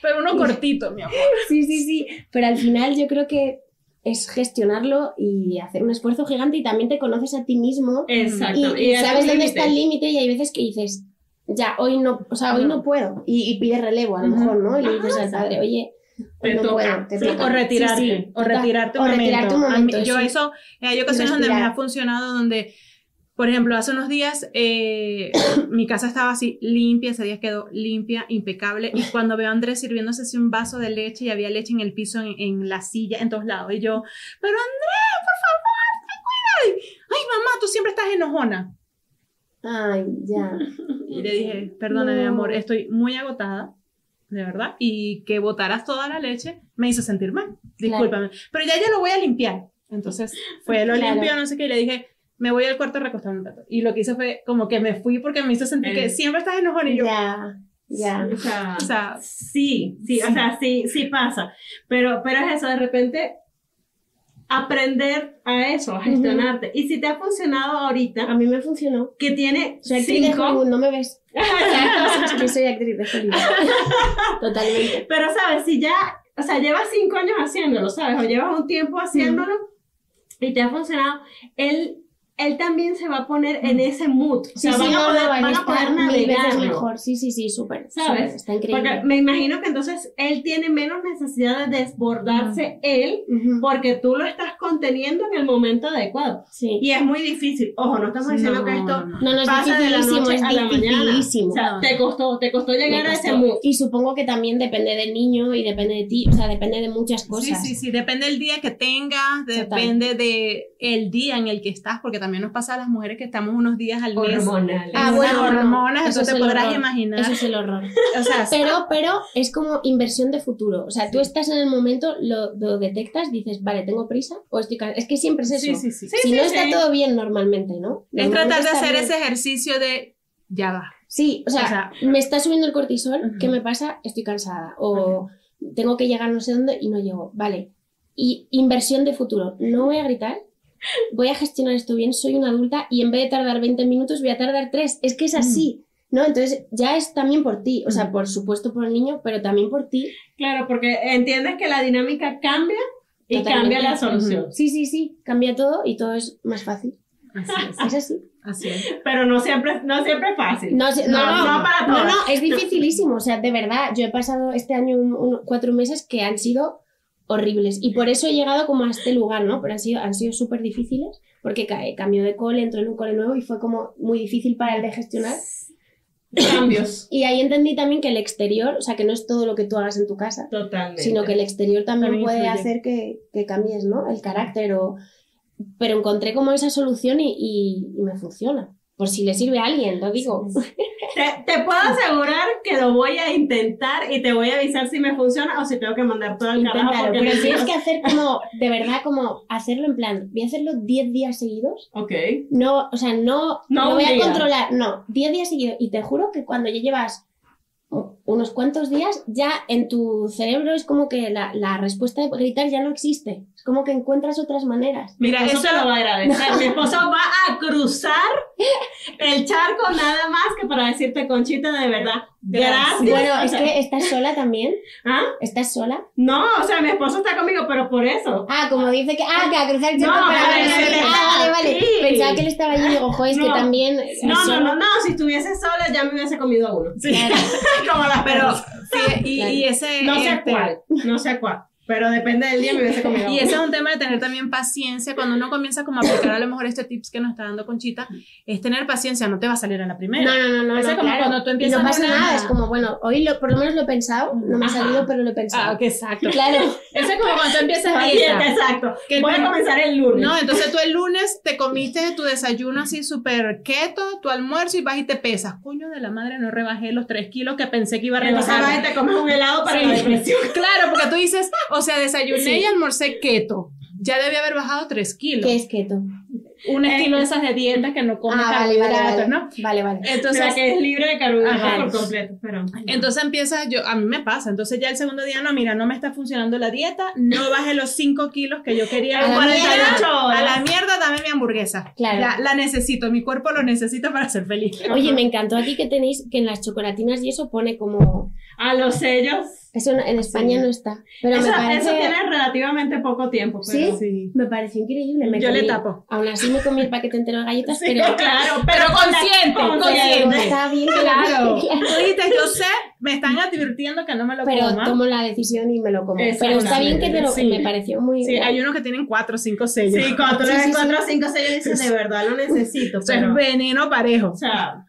Pero uno cortito, mi amor. Sí, sí, sí. Pero al final yo creo que es gestionarlo y hacer un esfuerzo gigante y también te conoces a ti mismo. Exacto. Y, sabes dónde está el límite y hay veces que dices, ya, hoy no, o sea, hoy no puedo. Y, pides relevo a lo mejor, ¿no? Y le dices al padre, oye, no puedo, te O retirarte, o retirarte un momento. momento. yo eso, hay ocasiones donde me ha funcionado, donde por ejemplo, hace unos días eh, [coughs] mi casa estaba así limpia, ese día quedó limpia, impecable, y cuando veo a Andrés sirviéndose así un vaso de leche y había leche en el piso, en, la silla, en todos lados, y yo, pero Andrés, por favor, ten cuidado. Ay, mamá, tú siempre estás enojona. Ay, ya. Y le dije, perdona, mi amor, estoy muy agotada, de verdad, y que botaras toda la leche me hizo sentir mal, discúlpame, pero ya ya lo voy a limpiar. Entonces fue, lo limpio, no sé qué, y le dije, me voy al cuarto a recostar un rato. Y lo que hice fue como que me fui porque me hizo sentir que siempre estás enojado y yo... Ya, ya. O sea, o sea, sí, sí, o sea, sí, sí pasa. Pero, pero es eso, de repente aprender a eso, a gestionarte. Y si te ha funcionado ahorita. A mí me funcionó. Que tiene soy cinco. no me ves. [laughs] [laughs] Yo soy actriz de Hollywood. [laughs] Totalmente. Pero, ¿sabes? Si ya, o sea, llevas cinco años haciéndolo, ¿sabes? O llevas un tiempo haciéndolo y te ha funcionado, él él también se va a poner en ese mood. O sea, van, a poder, van, a poder navegar mejor. Sí, sí, sí, súper. ¿Sabes? está increíble. Porque me imagino que entonces él tiene menos necesidad de desbordarse él porque tú lo estás conteniendo en el momento adecuado. Sí. Y es muy difícil. Ojo, no estamos diciendo que esto no, pasa de la noche a la mañana. O sea, te costó, te costó llegar a ese mood. Y supongo que también depende del niño y depende de ti, o sea, depende de muchas cosas. Sí, sí, sí, depende del día que tengas, depende del el día en el que estás, porque también nos pasa a las mujeres que estamos unos días al mes. Hormonales. Ah, bueno, hormonas, eso, te podrás imaginar. Eso es el horror. [laughs] o sea, [laughs] pero, pero es como inversión de futuro. O sea, tú estás en el momento, lo, detectas, dices, vale, tengo prisa o estoy Es que siempre es eso. Sí, sí, sí. Si no está todo bien normalmente, ¿no? es tratar de hacer ese ejercicio de ya va. Sí, o sea, me está subiendo el cortisol, ¿qué me pasa? Estoy cansada. O tengo que llegar no sé dónde y no llego. Vale. Y inversión de futuro. No voy a gritar, voy a gestionar esto bien, soy una adulta y en vez de tardar 20 minutos voy a tardar 3. Es que es así. ¿no? Entonces ya es también por ti, o sea, por supuesto por el niño, pero también por ti. Claro, porque entiendes que la dinámica cambia y cambia la solución. Sí, sí, sí, cambia todo y todo es más fácil. Así es. es así. Así es. Pero no siempre, no siempre es fácil. No, no, no, para todos. No, no, es dificilísimo. O sea, de verdad, yo he pasado este año cuatro meses que han sido horribles. Y por eso he llegado como a este lugar, ¿no? Pero han sido, han sido súper difíciles porque cambió de cole, entró en un cole nuevo y fue como muy difícil para él de gestionar [clears throat] cambios. Y ahí entendí también que el exterior, o sea, que no es todo lo que tú hagas en tu casa, Totalmente. sino que el exterior también, puede hacer que, que, cambies, ¿no? El carácter o... Pero encontré como esa solución y, y me funciona por si le sirve a alguien, lo digo. Te, puedo asegurar que lo voy a intentar y te voy a avisar si me funciona o si tengo que mandar todo el carajo. Pero tienes que hacer como, de verdad, como hacerlo en plan, voy a hacerlo 10 días seguidos. Ok. No, o sea, no, no, voy a controlar, no, 10 días seguidos. Y te juro que cuando ya llevas unos cuantos días, ya en tu cerebro es como que la, la, respuesta de gritar ya no existe. Es como que encuentras otras maneras. Mira, eso lo va a [laughs] agradecer. Mi esposo va a cruzar el charco nada más que para decirte, Conchita, de verdad, gracias. Bueno, es que estás sola también. ¿Ah? ¿Estás sola? No, o sea, mi esposo está conmigo, pero por eso. Ah, como dice que, ah, que a cruzar el charco no, para... Ah, vale, vale. Pensaba que él estaba allí y digo, joder, es que también... No, no, no, no, si estuviese sola ya me hubiese comido uno. Sí. [laughs] como las pero, [laughs] sí, y, y, ese... No sé este, cuál, no sé cuál. Pero depende del día, me hubiese comido. Y ese es un tema de tener también paciencia. Cuando uno comienza como a aplicar a lo mejor este tips que nos está dando Conchita, es tener paciencia, no te va a salir a la primera. No, no, no. no, es como cuando tú empiezas y no pasa nada, es como, bueno, hoy lo, por lo menos lo he pensado, no me ha salido, pero lo he pensado. Ah, que exacto. Claro. [laughs] Eso es como cuando tú empiezas dieta. Exacto. Que Voy a comenzar el lunes. No, entonces tú el lunes te comiste tu desayuno así súper keto, tu almuerzo y vas y te pesas. Coño de la madre, no rebajé los tres kilos que pensé que iba a rebajar. Entonces vas y te comes un helado para la depresión. Claro, porque tú dices, o sea, desayuné y almorcé keto. Ya debía haber bajado 3 kilos. ¿Qué es keto? Un estilo de esas de dieta que no come ah, carbohidratos, ¿no? Vale, vale. Entonces, que es libre de carbohidratos por completo. Pero, entonces empieza, yo, a mí me pasa. Entonces ya el segundo día, no, mira, no me está funcionando la dieta, no bajé los 5 kilos que yo quería. a, la 48 horas. a la mierda, dame mi hamburguesa. Claro. La, la, necesito, mi cuerpo lo necesita para ser feliz. Oye, me encantó aquí que tenéis que en las chocolatinas y eso pone como... A los sellos eso en España no está. Pero eso, me parece... eso tiene relativamente poco tiempo. Pero... ¿Sí? Me pareció increíble. Me Yo le tapo. Aún así me comí el paquete entero de galletas, sí, pero. Claro, [laughs] pero, consciente. Consciente. Está bien, claro. [laughs] Tú dijiste, yo sé, me están advirtiendo que no me lo pero. Pero tomo la decisión y me lo como. Pero está bien que te lo. Me pareció muy. Sí, hay unos que tienen cuatro o cinco sellos. Sí, cuatro o cinco sellos dices, de verdad lo necesito. Pero... es veneno parejo. O sea.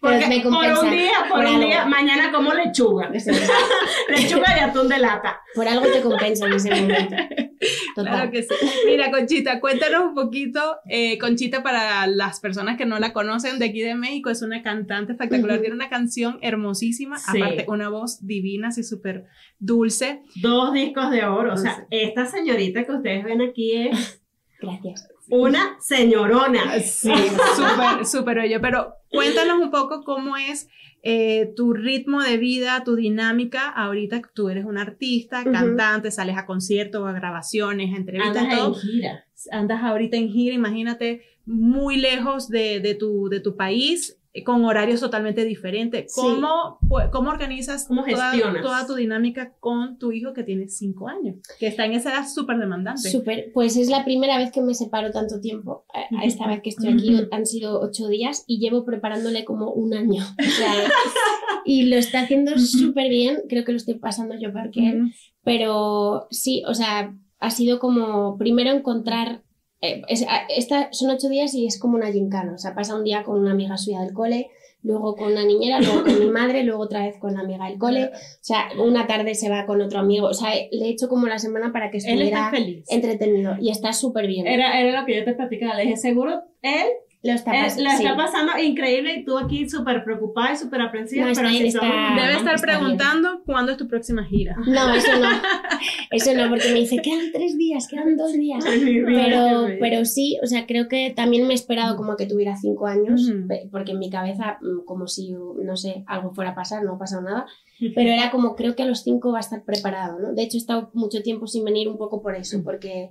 Porque me por un día, por, un día, mañana como lechuga. [laughs] lechuga y atún de lata. Por algo te compensa en ese momento. [laughs] Claro que sí. Mira, Conchita, cuéntanos un poquito. Eh, Conchita, para las personas que no la conocen, de aquí de México, es una cantante espectacular. Tiene una canción hermosísima, aparte una voz divina, así súper dulce. Dos discos de oro. O sea, esta señorita que ustedes ven aquí es... Gracias una señorona. Sí, súper, [laughs] súper bello. Pero cuéntanos un poco cómo es eh, tu ritmo de vida, tu dinámica. Ahorita tú eres una artista, cantante, sales a conciertos, a grabaciones, a entrevistas, Andas todo. En gira. Andas ahorita en gira, imagínate, muy lejos de, de, tu, de tu país con horarios totalmente diferentes. ¿Cómo, ¿Cómo organizas ¿Cómo toda, toda, tu dinámica con tu hijo que tiene cinco años? Que está en esa edad súper demandante. Súper, pues es la primera vez que me separo tanto tiempo. A esta vez que estoy aquí han sido ocho días y llevo preparándole como un año. [laughs] y lo está haciendo súper bien, creo que lo estoy pasando yo porque pero sí, o sea, ha sido como primero encontrar eh, esta, son ocho días y es como una gincana. O sea, pasa un día con una amiga suya del cole, luego con una niñera, luego con mi madre, luego otra vez con la amiga del cole. O sea, una tarde se va con otro amigo. O sea, le he hecho como la semana para que estuviera entretenido y está súper bien. Era, era lo que yo te platicaba. Le dije, seguro él lo está, eh, está pasando increíble y tú aquí súper preocupada y súper aprensiva. pero Debe estar preguntando cuándo es tu próxima gira. No, eso no. [laughs] Eso no, porque me dice, quedan tres días, quedan dos días. Pero, pero sí, o sea, creo que también me he esperado como que tuviera cinco años, porque en mi cabeza, mm, como si, no sé, algo fuera a pasar, no ha pasado nada. Pero era como, creo que a los cinco va a estar preparado, ¿no? De hecho, he estado mucho tiempo sin venir un poco por eso, porque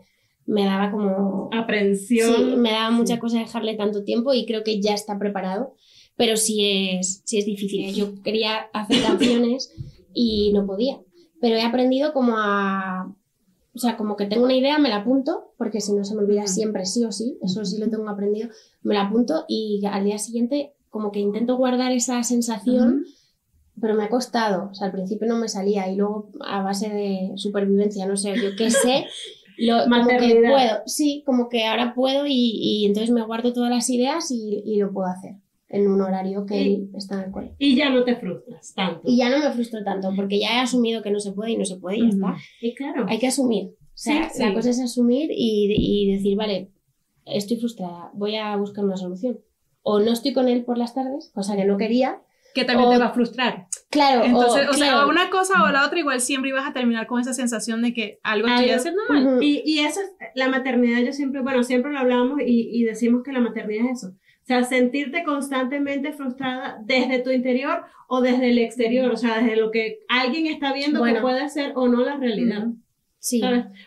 me daba como... Aprensión. Sí, me daba mucha cosa dejarle tanto tiempo y creo que ya está preparado, pero sí es, sí es difícil. Yo quería hacer [laughs] canciones y no podía, pero he aprendido como a... O sea, como que tengo una idea, me la apunto, porque si no se me olvida siempre, sí o sí, eso sí lo tengo aprendido, me la apunto y al día siguiente como que intento guardar esa sensación, pero me ha costado, o sea, al principio no me salía y luego a base de supervivencia, no sé, yo qué sé, [laughs] lo, como que puedo, sí, como que ahora puedo y, y entonces me guardo todas las ideas y, y, lo puedo hacer en un horario que él está en el colegio. Y ya no te frustras tanto. Y ya no me frustro tanto porque ya he asumido que no se puede y no se puede y ya está. Y claro. Hay que asumir. O sea, la cosa es asumir y, y decir, vale, estoy frustrada, voy a buscar una solución. O no estoy con él por las tardes, cosa que no quería, que también te va a frustrar. Claro. Entonces, o, sea, una cosa o la otra, igual siempre ibas a terminar con esa sensación de que algo estoy haciendo mal. y, y eso es, la maternidad, yo siempre, bueno, siempre lo hablamos y, y decimos que la maternidad es eso. O sea, sentirte constantemente frustrada desde tu interior o desde el exterior, o sea, desde lo que alguien está viendo que puede ser o no la realidad. Sí.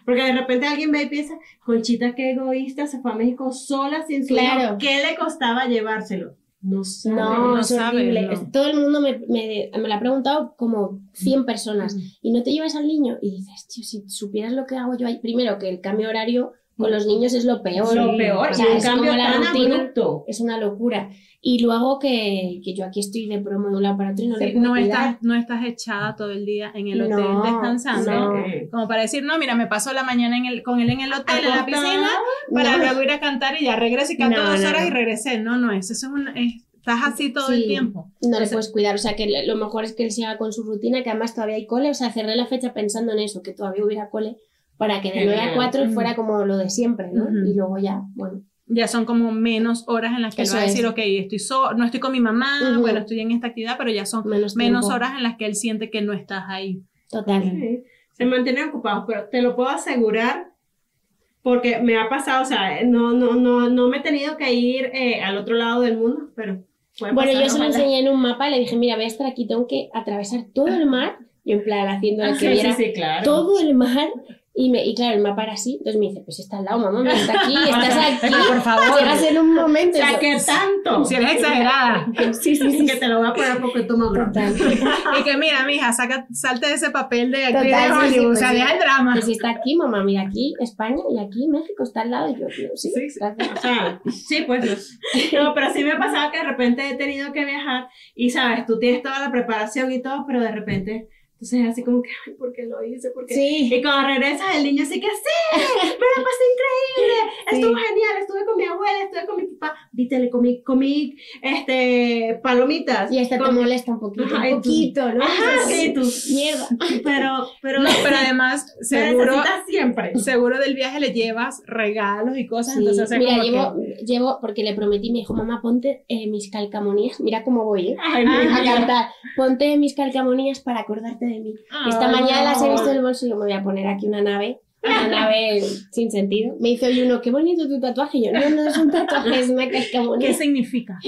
Porque de repente alguien ve y piensa, Conchita, qué egoísta, se fue a México sola sin su claro. ¿Qué le costaba llevárselo? No sabe. No, es horrible. Todo el mundo me, me, me, lo ha preguntado como 100 personas. ¿Y no te llevas al niño? Y dices, tío, si supieras lo que hago yo ahí. Primero, que el cambio horario con los niños es lo peor. Lo peor, o sea, es cambio como la rutina. Es una locura. Y luego que, que, yo aquí estoy de promo de un lado para y no le puedo no estás, no estás echada todo el día en el hotel descansando. Como para decir, no, mira, me paso la mañana en el, con él en el hotel, en la piscina, para luego ir a cantar y ya regreso y canto dos horas y regresé. No, no es. Eso es un. estás así todo el tiempo. No le puedes cuidar. O sea, que lo mejor es que él siga con su rutina, que además todavía hay cole. O sea, cerré la fecha pensando en eso, que todavía hubiera cole, para que de 9 a 4 fuera como lo de siempre, ¿no? Y luego ya, bueno. Ya son como menos horas en las que él va a decir, ok, estoy so no estoy con mi mamá, bueno, estoy en esta actividad, pero ya son menos, horas en las que él siente que no estás ahí. Total. Se mantiene ocupado, pero te lo puedo asegurar porque me ha pasado, o sea, no, no, no, no me he tenido que ir eh, al otro lado del mundo, pero... Bueno, yo se lo enseñé en un mapa, le dije, mira, voy a estar aquí, tengo que atravesar todo el mar, y en plan haciendo ah, que viera todo el mar y, me, y claro, el mapa era así, entonces me dice, pues está al lado, mamá, está aquí, estás [laughs] aquí. por favor. Llegas en un momento. O sea, que tanto. Si eres exagerada. Sí, sí, sí. Que te lo voy a poner porque tú mamá. y que mira, mija, saca, salte de ese papel de actriz de Hollywood, o sea, pues deja el drama. Pues está aquí, mamá, mira, aquí España y aquí México está al lado. Y yo, sí, sí, sí. O sea, sí, pues. No, pero sí me ha pasado que de repente he tenido que viajar y, sabes, tú tienes toda la preparación y todo, pero de repente entonces, así como que, ay, ¿por qué lo hice? ¿Por qué? Sí. Y cuando regresas, el niño así que, sí, pero pasé increíble, estuvo genial, estuve con mi abuela, estuve con mi papá, viste, le comí, comí, este, palomitas. Y hasta te molesta un poquito, un poquito, ¿no? Ajá, sí, tú. Mierda. Pero, pero. No, pero además, [laughs] seguro. siempre. Seguro del viaje le llevas regalos y cosas, entonces Mira, llevo, llevo, porque le prometí, me dijo, mamá, ponte eh, mis calcamonías, mira cómo voy, ¿eh? Ay, a cantar, ponte mis calcamonías para acordarte de mí. Esta mañana las he visto en el bolso y yo me voy a poner aquí una nave, una nave sin sentido. Me hizo uno, qué bonito tu tatuaje. Yo, no, no es un tatuaje, es una cascamonía. ¿Qué significa?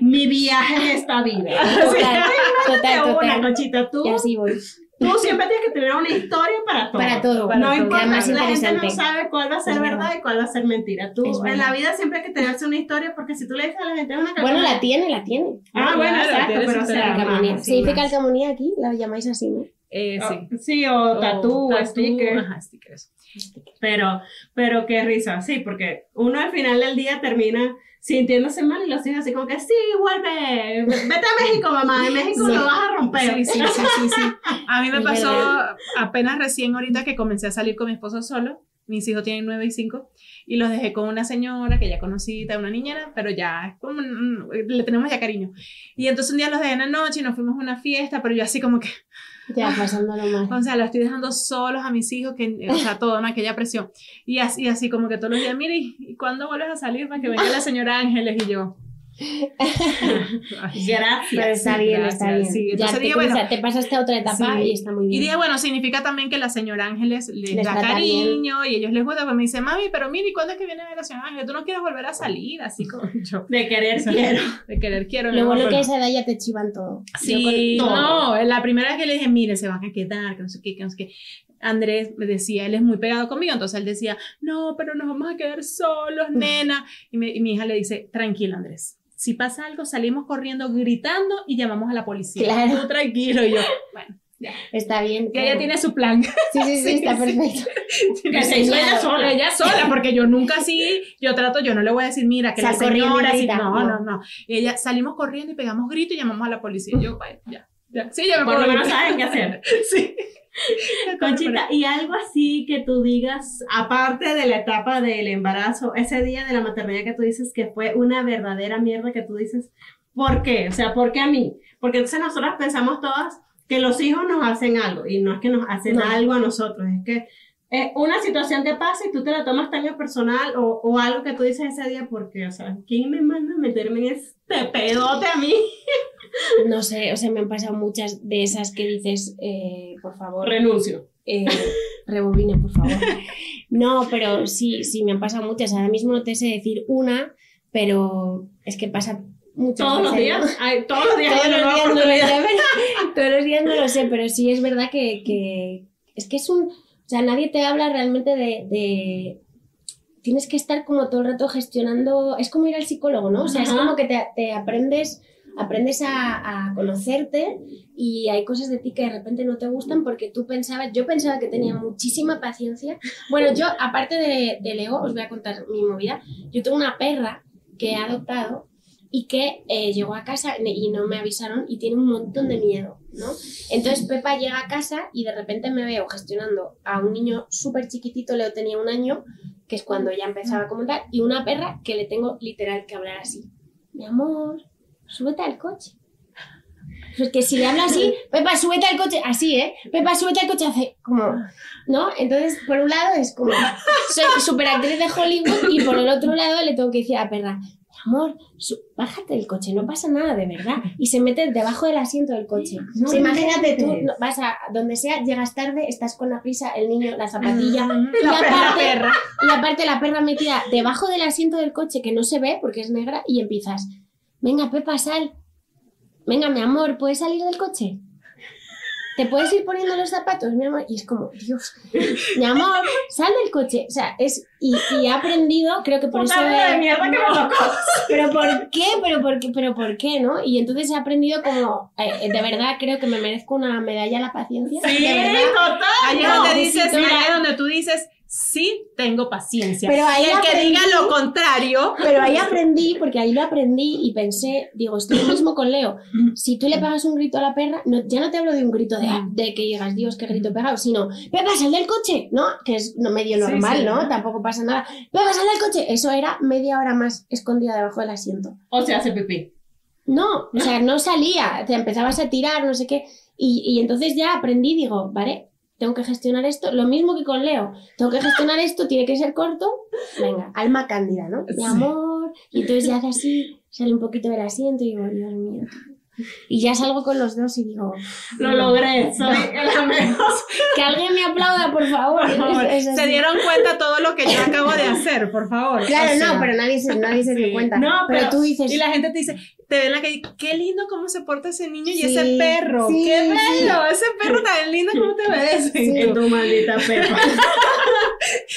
Mi viaje en esta vida. Total, total, total. Una cochita, tú. Y así voy. Tú siempre tienes que tener una historia para todo. Para todo. no importa, la gente no sabe cuál va a ser verdad y cuál va a ser mentira. Tú, en la vida siempre hay que tenerse una historia porque si tú le dices a la gente una Bueno, la tiene, la tiene. Ah, bueno, exacto, pero o sea... Calcamonía. ¿Significa calcamonía aquí? La llamáis así, ¿no? Eh, sí. Oh, sí, o tatú, o sticker. Ajá, stickers. Pero, pero qué risa, sí, porque uno al final del día termina sintiéndose mal y los hijos así como que sí, vuelve, vete a México, mamá, en México lo vas a romper. Sí, sí, sí, sí, A mí me [laughs] pasó apenas recién ahorita que comencé a salir con mi esposo solo. Mis hijos tienen nueve y cinco y los dejé con una señora que ya conocí, una niñera, pero ya es como, le tenemos ya cariño. Y entonces un día los dejé en la noche y nos fuimos a una fiesta, pero yo así como que Ya, pasándolo mal. O sea, lo estoy dejando solos a mis hijos, que, o sea, todo, en aquella presión. Y así, así como que todos los días, mire, ¿y cuándo vuelves a salir para que venga la señora Ángeles y yo? [laughs] Gracias. Pero está bien, está bien. Sí, ya te, bueno, te pasaste a otra etapa y está muy bien. Y dije, bueno, significa también que la señora Ángeles les, da cariño y ellos les gusta. Pues me dice, mami, pero mire, ¿cuándo es que viene la señora Ángeles? Tú no quieres volver a salir, así como [laughs] yo. De querer quiero. De querer quiero. Lo bueno que a esa edad ya te chivan todo. Sí, no, la primera vez que le dije, mire, se van a quedar, que no sé qué, que no sé qué. Andrés me decía, él es muy pegado conmigo, entonces él decía, no, pero nos vamos a quedar solos, [laughs] nena. Y, y mi hija le dice, tranquila, Andrés, si pasa algo, salimos corriendo, gritando y llamamos a la policía. Claro. Tú tranquilo. Y yo, bueno. Ya. Está bien. Que ella tiene su plan. Sí, sí, sí, está [laughs] perfecto. que se hizo ella sola, ella sola, porque yo nunca así, yo trato, yo no le voy a decir, mira, que la señora, así, no, no, no, ella salimos corriendo y pegamos grito y llamamos a la policía. Y yo, bueno, ya, ya. Sí, ya me Por lo menos saben qué hacer. [laughs] sí. [laughs] Conchita, y algo así que tú digas, aparte de la etapa del embarazo, ese día de la maternidad que tú dices que fue una verdadera mierda que tú dices, ¿por qué? O sea, ¿por qué a mí? Porque entonces nosotras pensamos todas que los hijos nos hacen algo y no es que nos hacen algo a nosotros, es que es una situación que pasa y tú te la tomas tan personal o, o, algo que tú dices ese día porque, o sea, ¿quién me manda a meterme en este pedote a mí? [laughs] No sé, o sea, me han pasado muchas de esas que dices, eh, por favor. Renuncio. Eh, rebobine, por favor. No, pero sí, sí, me han pasado muchas. Ahora mismo no te sé decir una, pero es que pasa muchas ¿Todos Los días? todos los días. todos, los días no lo sé, todos los días no lo sé, pero sí es verdad que, que, es que es un... O sea, nadie te habla realmente de, de tienes que estar como todo el rato gestionando, es como ir al psicólogo, ¿no? O sea, es como que te, te aprendes aprendes a, conocerte y hay cosas de ti que de repente no te gustan porque tú pensabas, yo pensaba que tenía muchísima paciencia. Bueno, yo, aparte de, de Leo, os voy a contar mi movida. Yo tengo una perra que he adoptado y que eh, llegó a casa y no me avisaron y tiene un montón de miedo, ¿no? Entonces Pepa llega a casa y de repente me veo gestionando a un niño súper chiquitito, Leo tenía un año, que es cuando ya empezaba a comentar, y una perra que le tengo literal que hablar así. Mi amor, súbete al coche. Porque si le habla así, Pepa, súbete al coche, así, ¿eh? Pepa, súbete al coche, hace como, ¿no? Entonces, por un lado es como, soy súper actriz de Hollywood y por el otro lado le tengo que decir a la perra, amor, bájate del coche, no pasa nada de verdad. Y se mete debajo del asiento del coche. imagínate tú, vas a donde sea, llegas tarde, estás con la prisa, el niño, la zapatilla, y, la aparte, y aparte la perra metida debajo del asiento del coche que no se ve porque es negra y empiezas venga Pepa, sal. Venga, mi amor, ¿puedes salir del coche? ¿Te puedes ir poniendo los zapatos, mi amor? Y es como, Dios, mi amor, sal del coche. O sea, es. Y, he aprendido, creo que por eso. De mierda que me [laughs] tocó. Pero ¿por qué? ¿Pero por qué? ¿Pero por qué? ¿No? Y entonces he aprendido como. Eh, de verdad, creo que me merezco una medalla a la paciencia. Sí, de verdad. total. Ahí donde dices, donde tú dices sí tengo paciencia. Pero ahí el que diga lo contrario. Pero ahí aprendí, porque ahí lo aprendí y pensé, digo, estoy lo mismo con Leo. Si tú le pegas un grito a la perra, no, ya no te hablo de un grito de, de que digas, Dios, qué grito pegado, sino, Pepa, sal del coche, ¿no? Que es medio normal, ¿no? Tampoco pasa nada. Pepa, sal del coche. Eso era media hora más escondida debajo del asiento. O sea, hace pipí. No, o sea, no salía, te empezabas a tirar, no sé qué. Y, y entonces ya aprendí, digo, vale, tengo que gestionar esto, lo mismo que con Leo, tengo que gestionar esto, tiene que ser corto, venga, alma cándida, ¿no? Mi amor, y entonces ya hace así, sale un poquito del asiento y digo, Dios mío. Y ya salgo con los dos y digo, lo logré, soy la mejor. [laughs] Que alguien me aplauda, por favor. se dieron cuenta todo lo que yo acabo de hacer, por favor. Claro, no, pero nadie se, nadie se dio cuenta. No, pero, tú dices. Y la gente te dice, te ven la que qué lindo cómo se porta ese niño y ese perro. qué bello, ese perro tan lindo, ¿cómo te ves? En tu maldita Pepa. [laughs]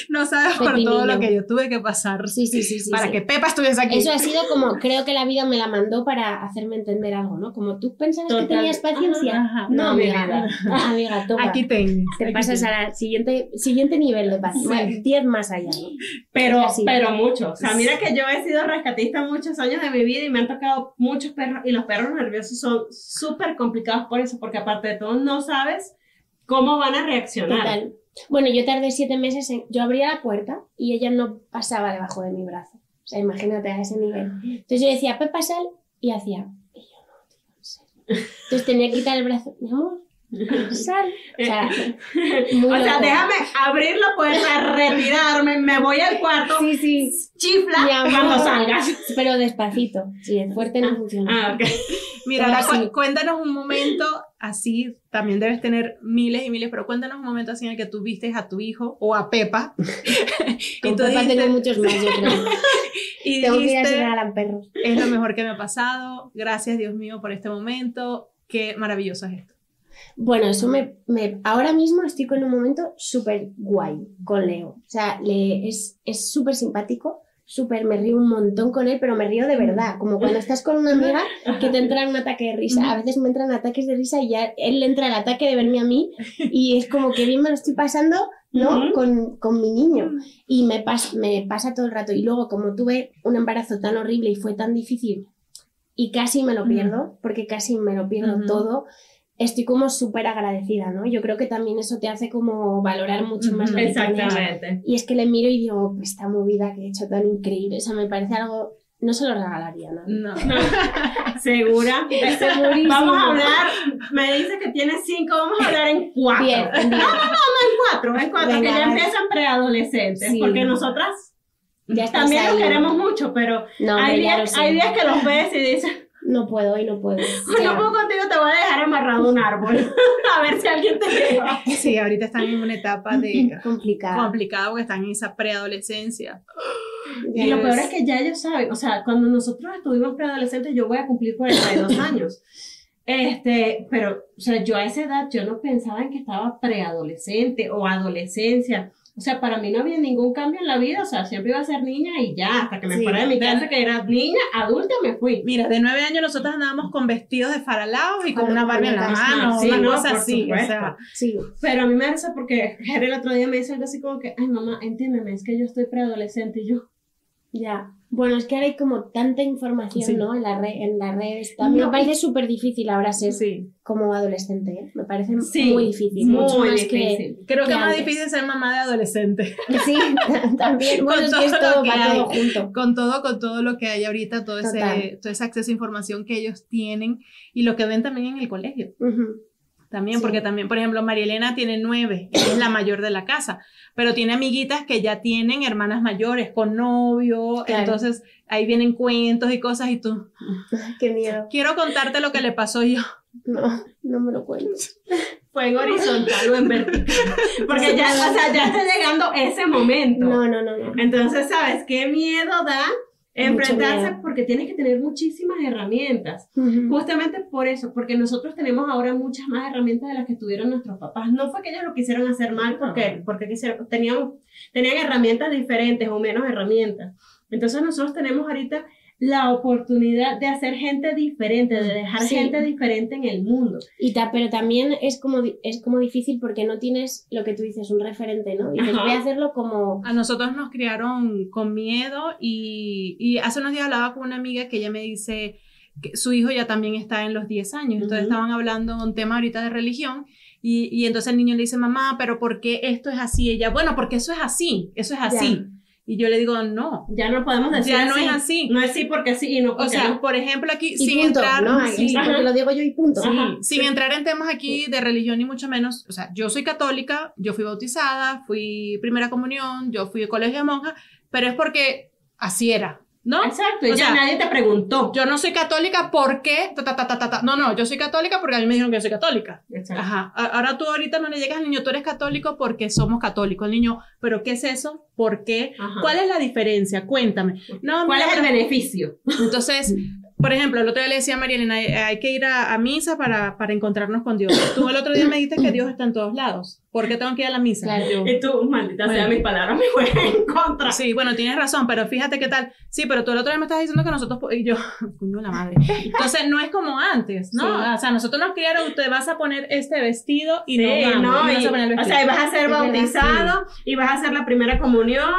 no sabes por todo lo que yo tuve que pasar sí, sí, sí, para que Pepa estuviese aquí. Eso ha sido como, creo que la vida me la mandó para hacerme entender algo, ¿no? Como tú pensabas que tenías paciencia. no, amiga. amiga, [laughs] [laughs] toma. Aquí tengo. Te pasas al siguiente, siguiente nivel de paciencia. 10 más allá, ¿no? Pero, pero mucho. O sea, mira que yo he sido rescatista muchos años de mi vida y me han tocado muchos perros y los perros nerviosos son súper complicados por eso, porque aparte de todo no sabes cómo van a reaccionar. Bueno, yo tardé siete meses en... Yo abría la puerta y ella no pasaba debajo de mi brazo. O sea, imagínate a ese nivel. Entonces yo decía, Pepa, sal, y hacía... Y yo no, tío, en serio. Entonces tenía que quitar el brazo. Mi amor, Sal. O sea, [laughs] o sea déjame abrir la puerta, retirarme, me voy al cuarto. Sí, sí. Chifla cuando salgas. Pero despacito. Sí, es fuerte no funciona. Ah, ok. Mira, cuéntanos un momento así, también debes tener miles y miles, pero cuéntanos un momento así en el que tú viste a tu hijo o a Pepa. [laughs] Con Pepa tengo muchos más, yo creo. [laughs] y tengo dijiste, que ir a perros. Es lo mejor que me ha [laughs] pasado. Gracias, Dios mío, por este momento. Qué maravilloso es esto. Bueno, eso me, me ahora mismo estoy con un momento súper guay con Leo. O sea, le, es súper simpático súper, me río un montón con él, pero me río de verdad, como cuando estás con una amiga que te entra un ataque de risa. A veces me entran ataques de risa y ya él le entra el ataque de verme a mí y es como que bien me lo estoy pasando, ¿no? con, con, mi niño. Y me, me pasa todo el rato. Y luego, como tuve un embarazo tan horrible y fue tan difícil y casi me lo pierdo, porque casi me lo pierdo todo estoy como súper agradecida, ¿no? Yo creo que también eso te hace como valorar mucho más lo que Exactamente. Y es que le miro y digo, pues esta movida que he hecho tan increíble, o sea, me parece algo... No se lo regalaría, ¿no? No. [laughs] ¿Segura? Segurísimo. Vamos a hablar, me dice que tiene cinco, vamos a hablar en cuatro. Bien, bien. No, no, no, en cuatro, en cuatro, que ya empiezan preadolescentes, porque nosotras ya también los queremos mucho, pero hay, días, hay días que los ves y dices no puedo, hoy no puedo. [laughs] no puedo contigo, te voy a dejar amarrado un árbol. [laughs] a ver si alguien te deja. Sí, ahorita están en una etapa de [laughs] complicada. Complicada porque están en esa preadolescencia. Y lo peor es que ya ellos saben, o sea, cuando nosotros estuvimos preadolescentes, yo voy a cumplir 42 años. Este, pero, o sea, yo a esa edad, yo no pensaba en que estaba preadolescente o adolescencia. O sea, para mí no había ningún cambio en la vida, o sea, siempre iba a ser niña y ya, hasta que me fuera de mi casa que era niña, adulta me fui. Mira, de nueve años nosotros andábamos con vestidos de faralaos y con una Barbie en la mano, sí, una cosa así, o sea. Sí. Pero a mí me da porque Jerry el otro día me dice algo así como que, ay mamá, entiéndeme, es que yo estoy preadolescente y yo, ya. Bueno, es que ahora hay como tanta información, ¿no? En la red, en las redes. También me parece súper difícil ahora ser como adolescente. ¿eh? Me parece muy difícil. mucho más difícil. Que, Creo que, es más difícil ser mamá de adolescente. Sí, [laughs] también. Bueno, con es todo, todo junto. Con todo, con todo lo que hay ahorita, todo ese, todo ese acceso a información que ellos tienen y lo que ven también en el colegio. También, porque también, por ejemplo, María Elena tiene nueve, es la mayor de la casa, pero tiene amiguitas que ya tienen hermanas mayores con novio, entonces ahí vienen cuentos y cosas y tú. [laughs] Qué miedo. Quiero contarte lo que le pasó yo. No, no me lo cuentes. Fue en horizontal o en vertical. [laughs] Porque ya, o sea, ya está llegando ese momento. No, no, no, no. Entonces, ¿sabes qué miedo da? Enfrentarse porque tienes que tener muchísimas herramientas. Justamente por eso, porque nosotros tenemos ahora muchas más herramientas de las que tuvieron nuestros papás. No fue que ellos lo quisieron hacer mal porque, porque quisieron, teníamos, tenían herramientas diferentes o menos herramientas. Entonces nosotros tenemos ahorita la oportunidad de hacer gente diferente, de dejar gente diferente en el mundo. Y pero también es como, es como difícil porque no tienes lo que tú dices, un referente, ¿no? Dices, voy a hacerlo como... A nosotros nos criaron con miedo y, y, hace unos días hablaba con una amiga que ella me dice que su hijo ya también está en los 10 años, entonces estaban hablando un tema ahorita de religión y, y, entonces el niño le dice, mamá, pero ¿por qué esto es así? ella, bueno, porque eso es así, eso es así. Y yo le digo, no. Ya no podemos decir Ya no es así. No es sí porque sí y no porque O sea, por ejemplo, aquí, sin entrar... No, porque lo digo yo y punto. sin entrar en temas aquí de religión ni mucho menos. O sea, yo soy católica, yo fui bautizada, fui primera comunión, yo fui de colegio de monja, pero es porque así era. ¿No? Exacto, y ya nadie te preguntó. Yo no soy católica porque. no, no, yo soy católica porque a mí me dijeron que yo soy católica. Ajá. Ahora tú ahorita no le llegas al niño, tú eres católico porque somos católicos. El niño, ¿pero qué es eso? ¿Por qué? ¿Cuál es la diferencia? Cuéntame. No, ¿Cuál es el beneficio? Entonces, [laughs] por ejemplo, el otro día le decía a Marielena, hay que ir a, misa para, para, encontrarnos con Dios. Tú el otro día me dijiste que Dios está en todos lados. ¿Por qué tengo que ir a la misa? Claro. y tú, maldita sea, mis palabras me juegan en contra. Sí, bueno, tienes razón, pero fíjate qué tal. Sí, pero tú el otro día me estás diciendo que nosotros, y yo, [laughs] coño la madre. Entonces, no es como antes, ¿no? O sea, nosotros nos criaron, te vas a poner este vestido y no, no, y, vas a poner el vestido. O sea, y vas a ser bautizado, y vas a hacer la primera comunión,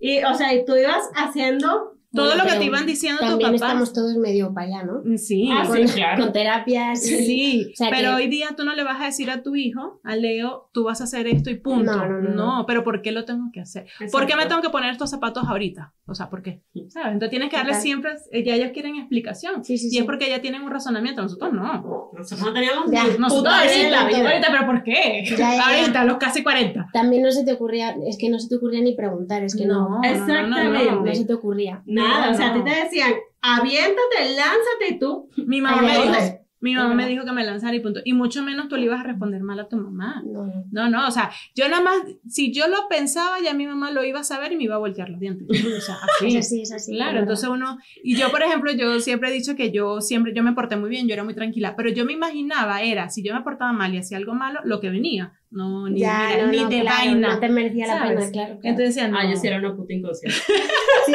y, o sea, y tú ibas haciendo todo lo que te iban diciendo tus También estamos todos medio para allá, ¿no? Sí, ah, con, sí, claro. con terapias. Sí, [laughs] pero hoy día tú no le vas a decir a tu hijo, a Leo, tú vas a hacer esto y punto. No, no, no. no pero ¿por qué lo tengo que hacer? ¿Por qué me tengo que poner estos zapatos ahorita? O sea, ¿por qué? ¿Sabes? Entonces tienes que darle siempre, ya ellos quieren explicación. Sí, sí, y es porque ya tienen un razonamiento, nosotros no. Nosotros no teníamos ya, nosotros la vida ahorita, pero ¿por qué? Ya, ya, ahorita, los casi 40. También no se te ocurría, es que no se te ocurría ni preguntar, es que no. no Exactamente. No, no, se te ocurría. Nada, o sea, a ti te decían, aviéntate, lánzate tú. Mi mamá me dijo, mi mamá me dijo que me lanzara y punto. Y mucho menos tú le ibas a responder mal a tu mamá. No, no, no, o sea, yo nada más, si yo lo pensaba, ya mi mamá lo iba a saber y me iba a voltear los dientes. O sea, así. Es así, es así. Claro, entonces uno, y yo, por ejemplo, yo siempre he dicho que yo siempre, yo me porté muy bien, yo era muy tranquila, pero yo me imaginaba, era, si yo me portaba mal y hacía algo malo, lo que venía. No, ni, ya, mira, no, ni no, de claro, vaina. No te merecía la ¿sabes? pena, claro. claro. Entonces decían, no. Ah, yo sí era una puta inconsciente. [laughs] sí,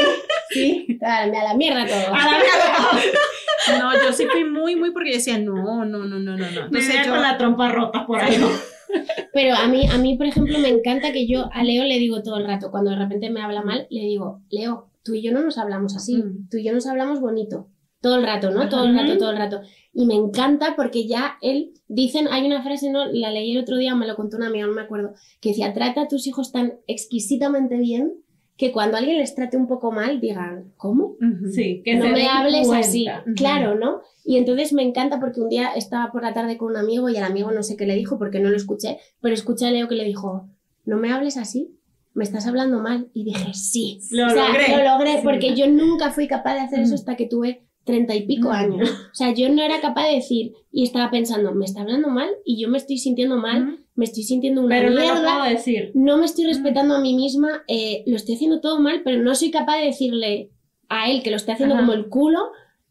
sí, a la mierda todo. A la mierda todo. [laughs] No, yo sí fui muy, muy porque yo decía, no, no, no, no, no, no. Entonces yo con la trompa rota por ahí. [laughs] Pero a mí, a mí, por ejemplo, me encanta que yo a Leo le digo todo el rato, cuando de repente me habla mal, le digo, Leo, tú y yo no nos hablamos así, Mm. tú y yo nos hablamos bonito. Todo el rato, ¿no? Todo el rato, todo el rato. Y me encanta porque ya él, dicen, hay una frase, ¿no? La leí el otro día, me lo contó una amiga, no me acuerdo, que decía, trata a tus hijos tan exquisitamente bien que cuando alguien les trate un poco mal digan, ¿cómo? Sí, que no se me hables cuenta. así, claro, ¿no? Y entonces me encanta porque un día estaba por la tarde con un amigo y el amigo no sé qué le dijo porque no lo escuché, pero escuché a Leo que le dijo, no me hables así, me estás hablando mal. Y dije, sí, Lo o sea, logré. lo logré Sí. porque yo nunca fui capaz de hacer eso hasta que tuve treinta y pico años. O sea, yo no era capaz de decir y estaba pensando, me está hablando mal y yo me estoy sintiendo mal. Me estoy sintiendo una Pero no mierda lo puedo decir. no me estoy respetando a mí misma, eh, lo estoy haciendo todo mal, pero no soy capaz de decirle a él que lo estoy haciendo Ajá. como el culo,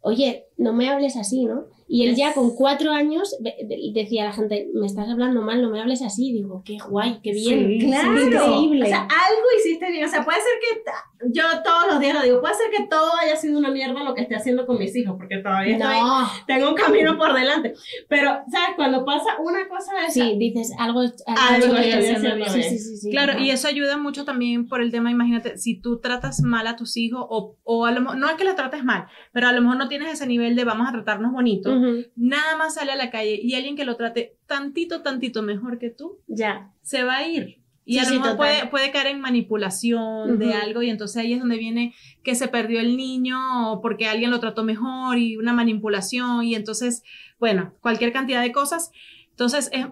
oye, no me hables así, ¿no? Y él ya con cuatro años decía a la gente, me estás hablando mal, no me hables así. Digo, qué guay, qué bien, Sí, Claro. increíble. O sea, algo hiciste bien. O sea, puede ser que yo todos los días lo digo, puede ser que todo haya sido una mierda lo que esté haciendo con mis hijos, porque todavía estoy, no, tengo un camino por delante. Pero, ¿sabes? Cuando pasa una cosa de esa, sí, dices algo, Algo algo estoy haciendo bien. sí, sí, sí, Claro, y eso ayuda mucho también por el tema, imagínate, si tú tratas mal a tus hijos o, o a lo mejor, no es que la trates mal, pero a lo mejor no tienes ese nivel de vamos a tratarnos bonito, Nada más sale a la calle y alguien que lo trate tantito, tantito mejor que tú, Ya, se va a ir. Y Sí, a lo mejor puede, puede caer en manipulación de algo y entonces ahí es donde viene que se perdió el niño o porque alguien lo trató mejor y una manipulación y entonces, bueno, cualquier cantidad de cosas. Entonces es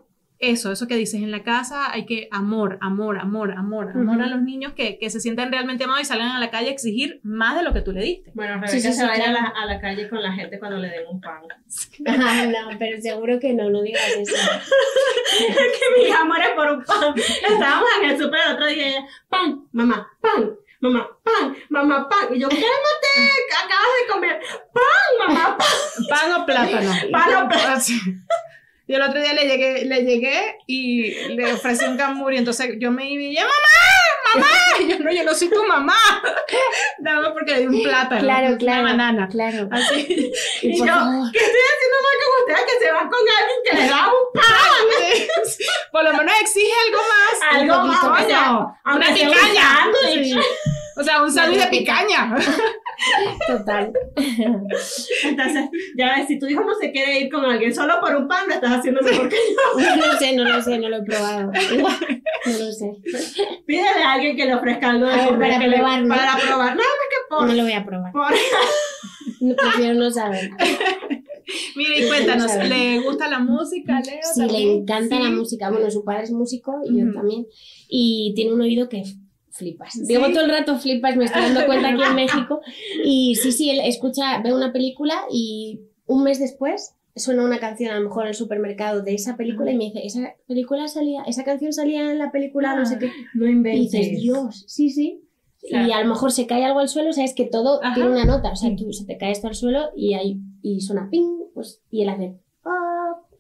eso, eso que dices en la casa, hay que amor, amor, amor, amor, amor a los niños que, que se sientan realmente amados y salgan a la calle a exigir más de lo que tú le diste. Bueno, Rebeca Sí, sí, se sí, va a ir a la, a la calle con la gente cuando le den un pan. [laughs] Ah, no, pero seguro que no, no digas eso. [laughs] que mis amores por un pan. Estábamos en el súper el otro día y ella, pan, mamá, pan, mamá, pan, mamá, pan. Y yo, cálmate, acabas de comer pan, mamá, pan. Pan o plátano. Pan o plátano. [laughs] Y el otro día le llegué, le llegué y le ofrecí un cambur y entonces yo me iba y mamá, mamá. [laughs] Y yo no, yo no soy tu mamá. [laughs] Más porque le di un plátano. Claro, claro. Una banana. Claro. Así. Y Y yo, favor. ¿qué estoy haciendo mal con ustedes que se van con alguien que le da un pan? [laughs] Por lo menos exige algo más. Algo más, Una picaña. O sea, un sándwich de picaña. Total. Entonces, ya ves, si tu hijo no se quiere ir con alguien solo por un pan, lo estás haciendo mejor que yo. [laughs] No lo sé, no lo sé, no lo he probado. No lo sé. Pídele a alguien que le ofrezca algo de A ver, comer, para que le- probar, ¿no? Para probar. Más que por... No lo voy a probar. por- No, prefiero no saber. Mira, y cuéntanos. ¿le gusta la música, Leo? Sí, le encanta la música. Bueno, su padre es músico y yo Ujú. también. Y tiene un oído que flipas. Sí. Digo todo el rato flipas, me estoy dando cuenta aquí en [laughs] México. Y sí, sí, él escucha, ve una película y un mes después suena una canción a lo mejor en el supermercado de esa película y me dice, esa película salía, esa canción salía en la película, no sé qué. No Y inventes. dices, Dios, sí, sí. Claro. Y a lo mejor se cae algo al suelo, sabes que todo Ajá. tiene una nota, o sea, tú se te cae esto al suelo y ahí y suena ping, pues y él hace "Ah".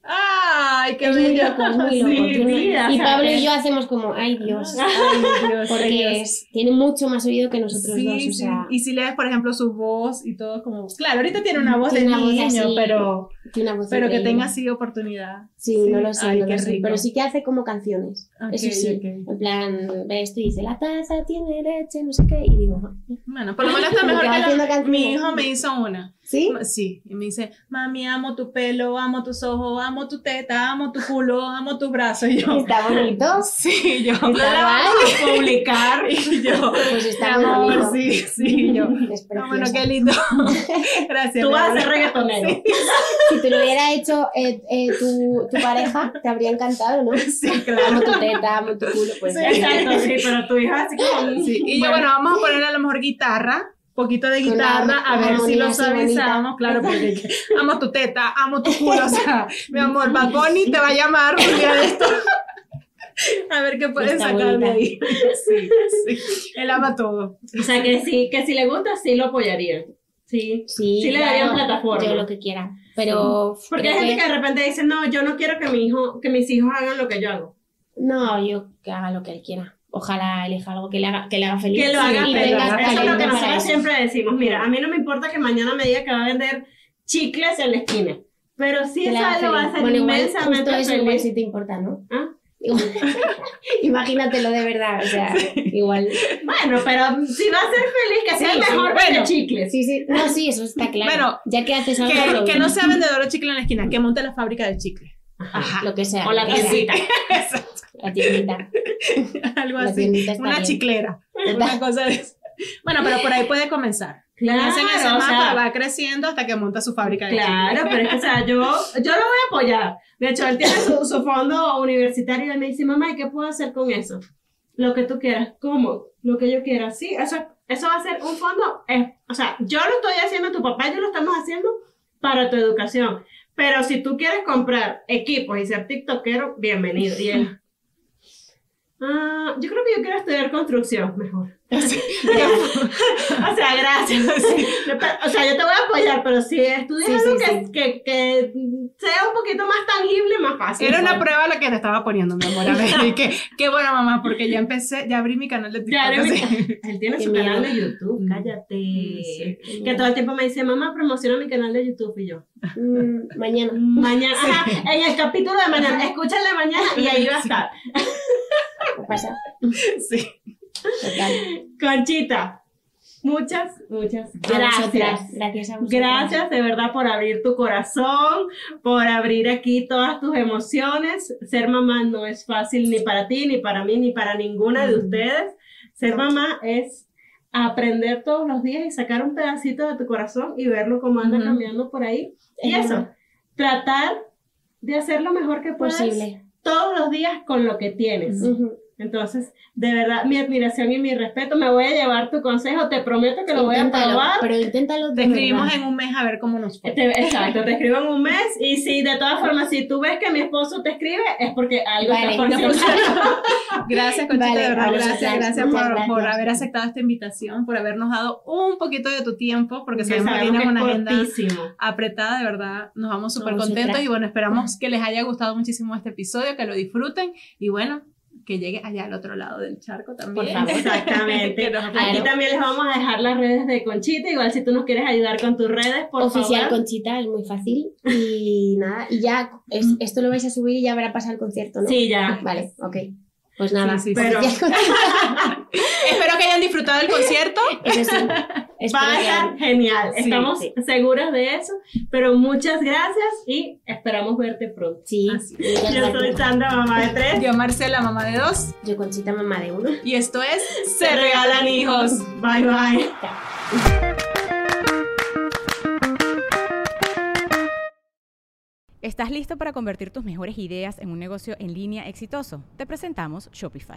Ay, qué es bello. loco. Sí, y Pablo que- y yo hacemos como, ay Dios, Ay, Dios, porque Dios. tiene mucho más oído que nosotros Sí, dos, o sí. sea, Y si lees, por ejemplo, su voz y todo como... Claro, ahorita tiene una voz Tiene de una voz niño, así, pero, voz pero que tenga así oportunidad. Sí, no lo sé, Ay, no lo sé, pero sí que hace como canciones. Ok, Eso sí, ok. en plan, ve esto y dice, la taza tiene leche, no sé qué, y digo, Bueno, por lo menos está mejor que mi hijo me hizo una. ¿Sí? Sí, y me dice, mami, amo tu pelo, amo tus ojos, amo tu teta, amo tu culo, amo tu brazo. Y yo, ¿Está bonito? [laughs] Sí, yo, ¿Está la vamos a publicar. [laughs] Y yo, pues está amor, sí, sí, yo. Ah, bueno, qué lindo. [laughs] Gracias. Tú vas a ser reggaetonero. Sí. Si te lo hubiera hecho eh, eh, tu, tu, pareja, te habría encantado, ¿no? Sí, claro. Amo tu teta, amo tu culo. Pues. Sí, exacto, sí, pero tu hija así como... Sí. Y yo, bueno, vamos a poner a lo mejor guitarra poquito de guitarra, a ver si lo suavizamos, claro, porque amo tu teta, amo tu culo, o sea, [laughs] mi amor, Bad Bunny te va a llamar un día de esto. [laughs] A ver qué pueden sacar de ahí. [laughs] Sí, sí. Él ama todo. O sea, que sí, que si le gusta, sí lo apoyaría. Sí, sí, sí le daría plataforma. Yo lo que quiera. Pero. Porque hay gente que... de repente dice, no, yo no quiero que mi hijo, que mis hijos hagan lo que yo hago. No, yo que haga lo que él quiera ojalá elija algo que le haga, que le haga feliz. Que lo haga feliz. Eso es lo que nosotros siempre decimos. Mira, a mí no me importa que mañana me diga que va a vender chicles en la esquina. Pero si es algo va a ser bueno, inmensamente igual, eso igual sí te importa, ¿no? ¿Ah? [laughs] Imagínatelo de verdad, o sea, igual. Bueno, pero si va a ser feliz, que sea mejor sí, bueno, chicles. Sí, sí, no, sí, eso está claro. Bueno, ya que haces algo. Que, que no sea [laughs] vendedor de chicle en la esquina, que monte la fábrica de chicle. Ajá, lo que sea. O la tiendita. [laughs] la tiendita. [laughs] Algo así. Una chiclera. Una cosa de eso. Bueno, pero por ahí puede comenzar. Claro, ese mapa, sea, va creciendo hasta que monta su fábrica de Claro, pero es que, o sea, yo, yo lo voy a apoyar. De hecho, él tiene su, su fondo universitario y él me dice, mamá, ¿y qué puedo hacer con eso? Lo que tú quieras. ¿Cómo? Lo que yo quiera. Sí, eso, eso va a ser un fondo. Eh, o sea, yo lo estoy haciendo, tu papá y yo lo estamos haciendo para tu educación. Pero si tú quieres comprar equipos y ser tiktokero, bienvenido. Y él, ah, yo creo que yo quiero estudiar construcción mejor. [laughs] o sea, gracias. [laughs] O sea, yo te voy a apoyar, pero si estudias algo que, que, que, sea un poquito más tangible, más fácil. Era una prueba la que te estaba poniendo, mi amor. A ver, y que, [laughs] qué bueno, mamá, porque ya empecé, ya abrí mi canal de TikTok. Él tiene su canal de YouTube, mm. cállate. que todo el tiempo me dice, mamá, promociona mi canal de YouTube. Y yo, mm, mañana. Mañana, en el capítulo de mañana, escúchale mañana y ahí va a estar. ¿Qué pasa? [laughs] Sí. Conchita, muchas, muchas gracias. Gracias a Gracias de verdad por abrir tu corazón, por abrir aquí todas tus emociones. Ser mamá no es fácil ni para ti, ni para mí, ni para ninguna de ustedes. Ser mamá es aprender todos los días y sacar un pedacito de tu corazón y verlo como anda cambiando por ahí. Y eso, tratar de hacer lo mejor que puedas Posible. todos los días con lo que tienes. Entonces, de verdad, mi admiración y mi respeto. Me voy a llevar tu consejo, te prometo que lo voy a probar. Pero inténtalo. te escribimos en un mes a ver cómo nos fue. exacto, te escribo en un mes. Y si de todas formas, si tú ves que mi esposo te escribe, es porque algo está funcionando. [laughs] gracias, Conchita, de verdad. Gracias, gracias, por, por, haber aceptado esta invitación, por habernos dado un poquito de tu tiempo, porque sabemos que tienes una agenda apretada, de verdad. Nos vamos súper contentos y bueno, esperamos que les haya gustado muchísimo este episodio, que lo disfruten y bueno, que llegue allá al otro lado del charco también. Por favor, exactamente. [laughs] Aquí también les vamos a dejar las redes de Conchita, igual si tú nos quieres ayudar con tus redes, por Oficial favor. Conchita, es muy fácil. Y [laughs] nada, y ya, esto lo vais a subir y ya habrá pasado el concierto, ¿no? Sí, ya. Vale, ok. Pues nada, sí, pero... [laughs] espero que hayan disfrutado el concierto. Va a estar genial, estamos seguras de eso, pero muchas gracias y esperamos verte pronto. Sí, yo soy Sandra, mamá de tres. Yo Marcela, mamá de dos. Yo Conchita, mamá de uno. Y esto es Se Regalan Hijos. Bye bye. ¿Estás listo para convertir tus mejores ideas en un negocio en línea exitoso? Te presentamos Shopify.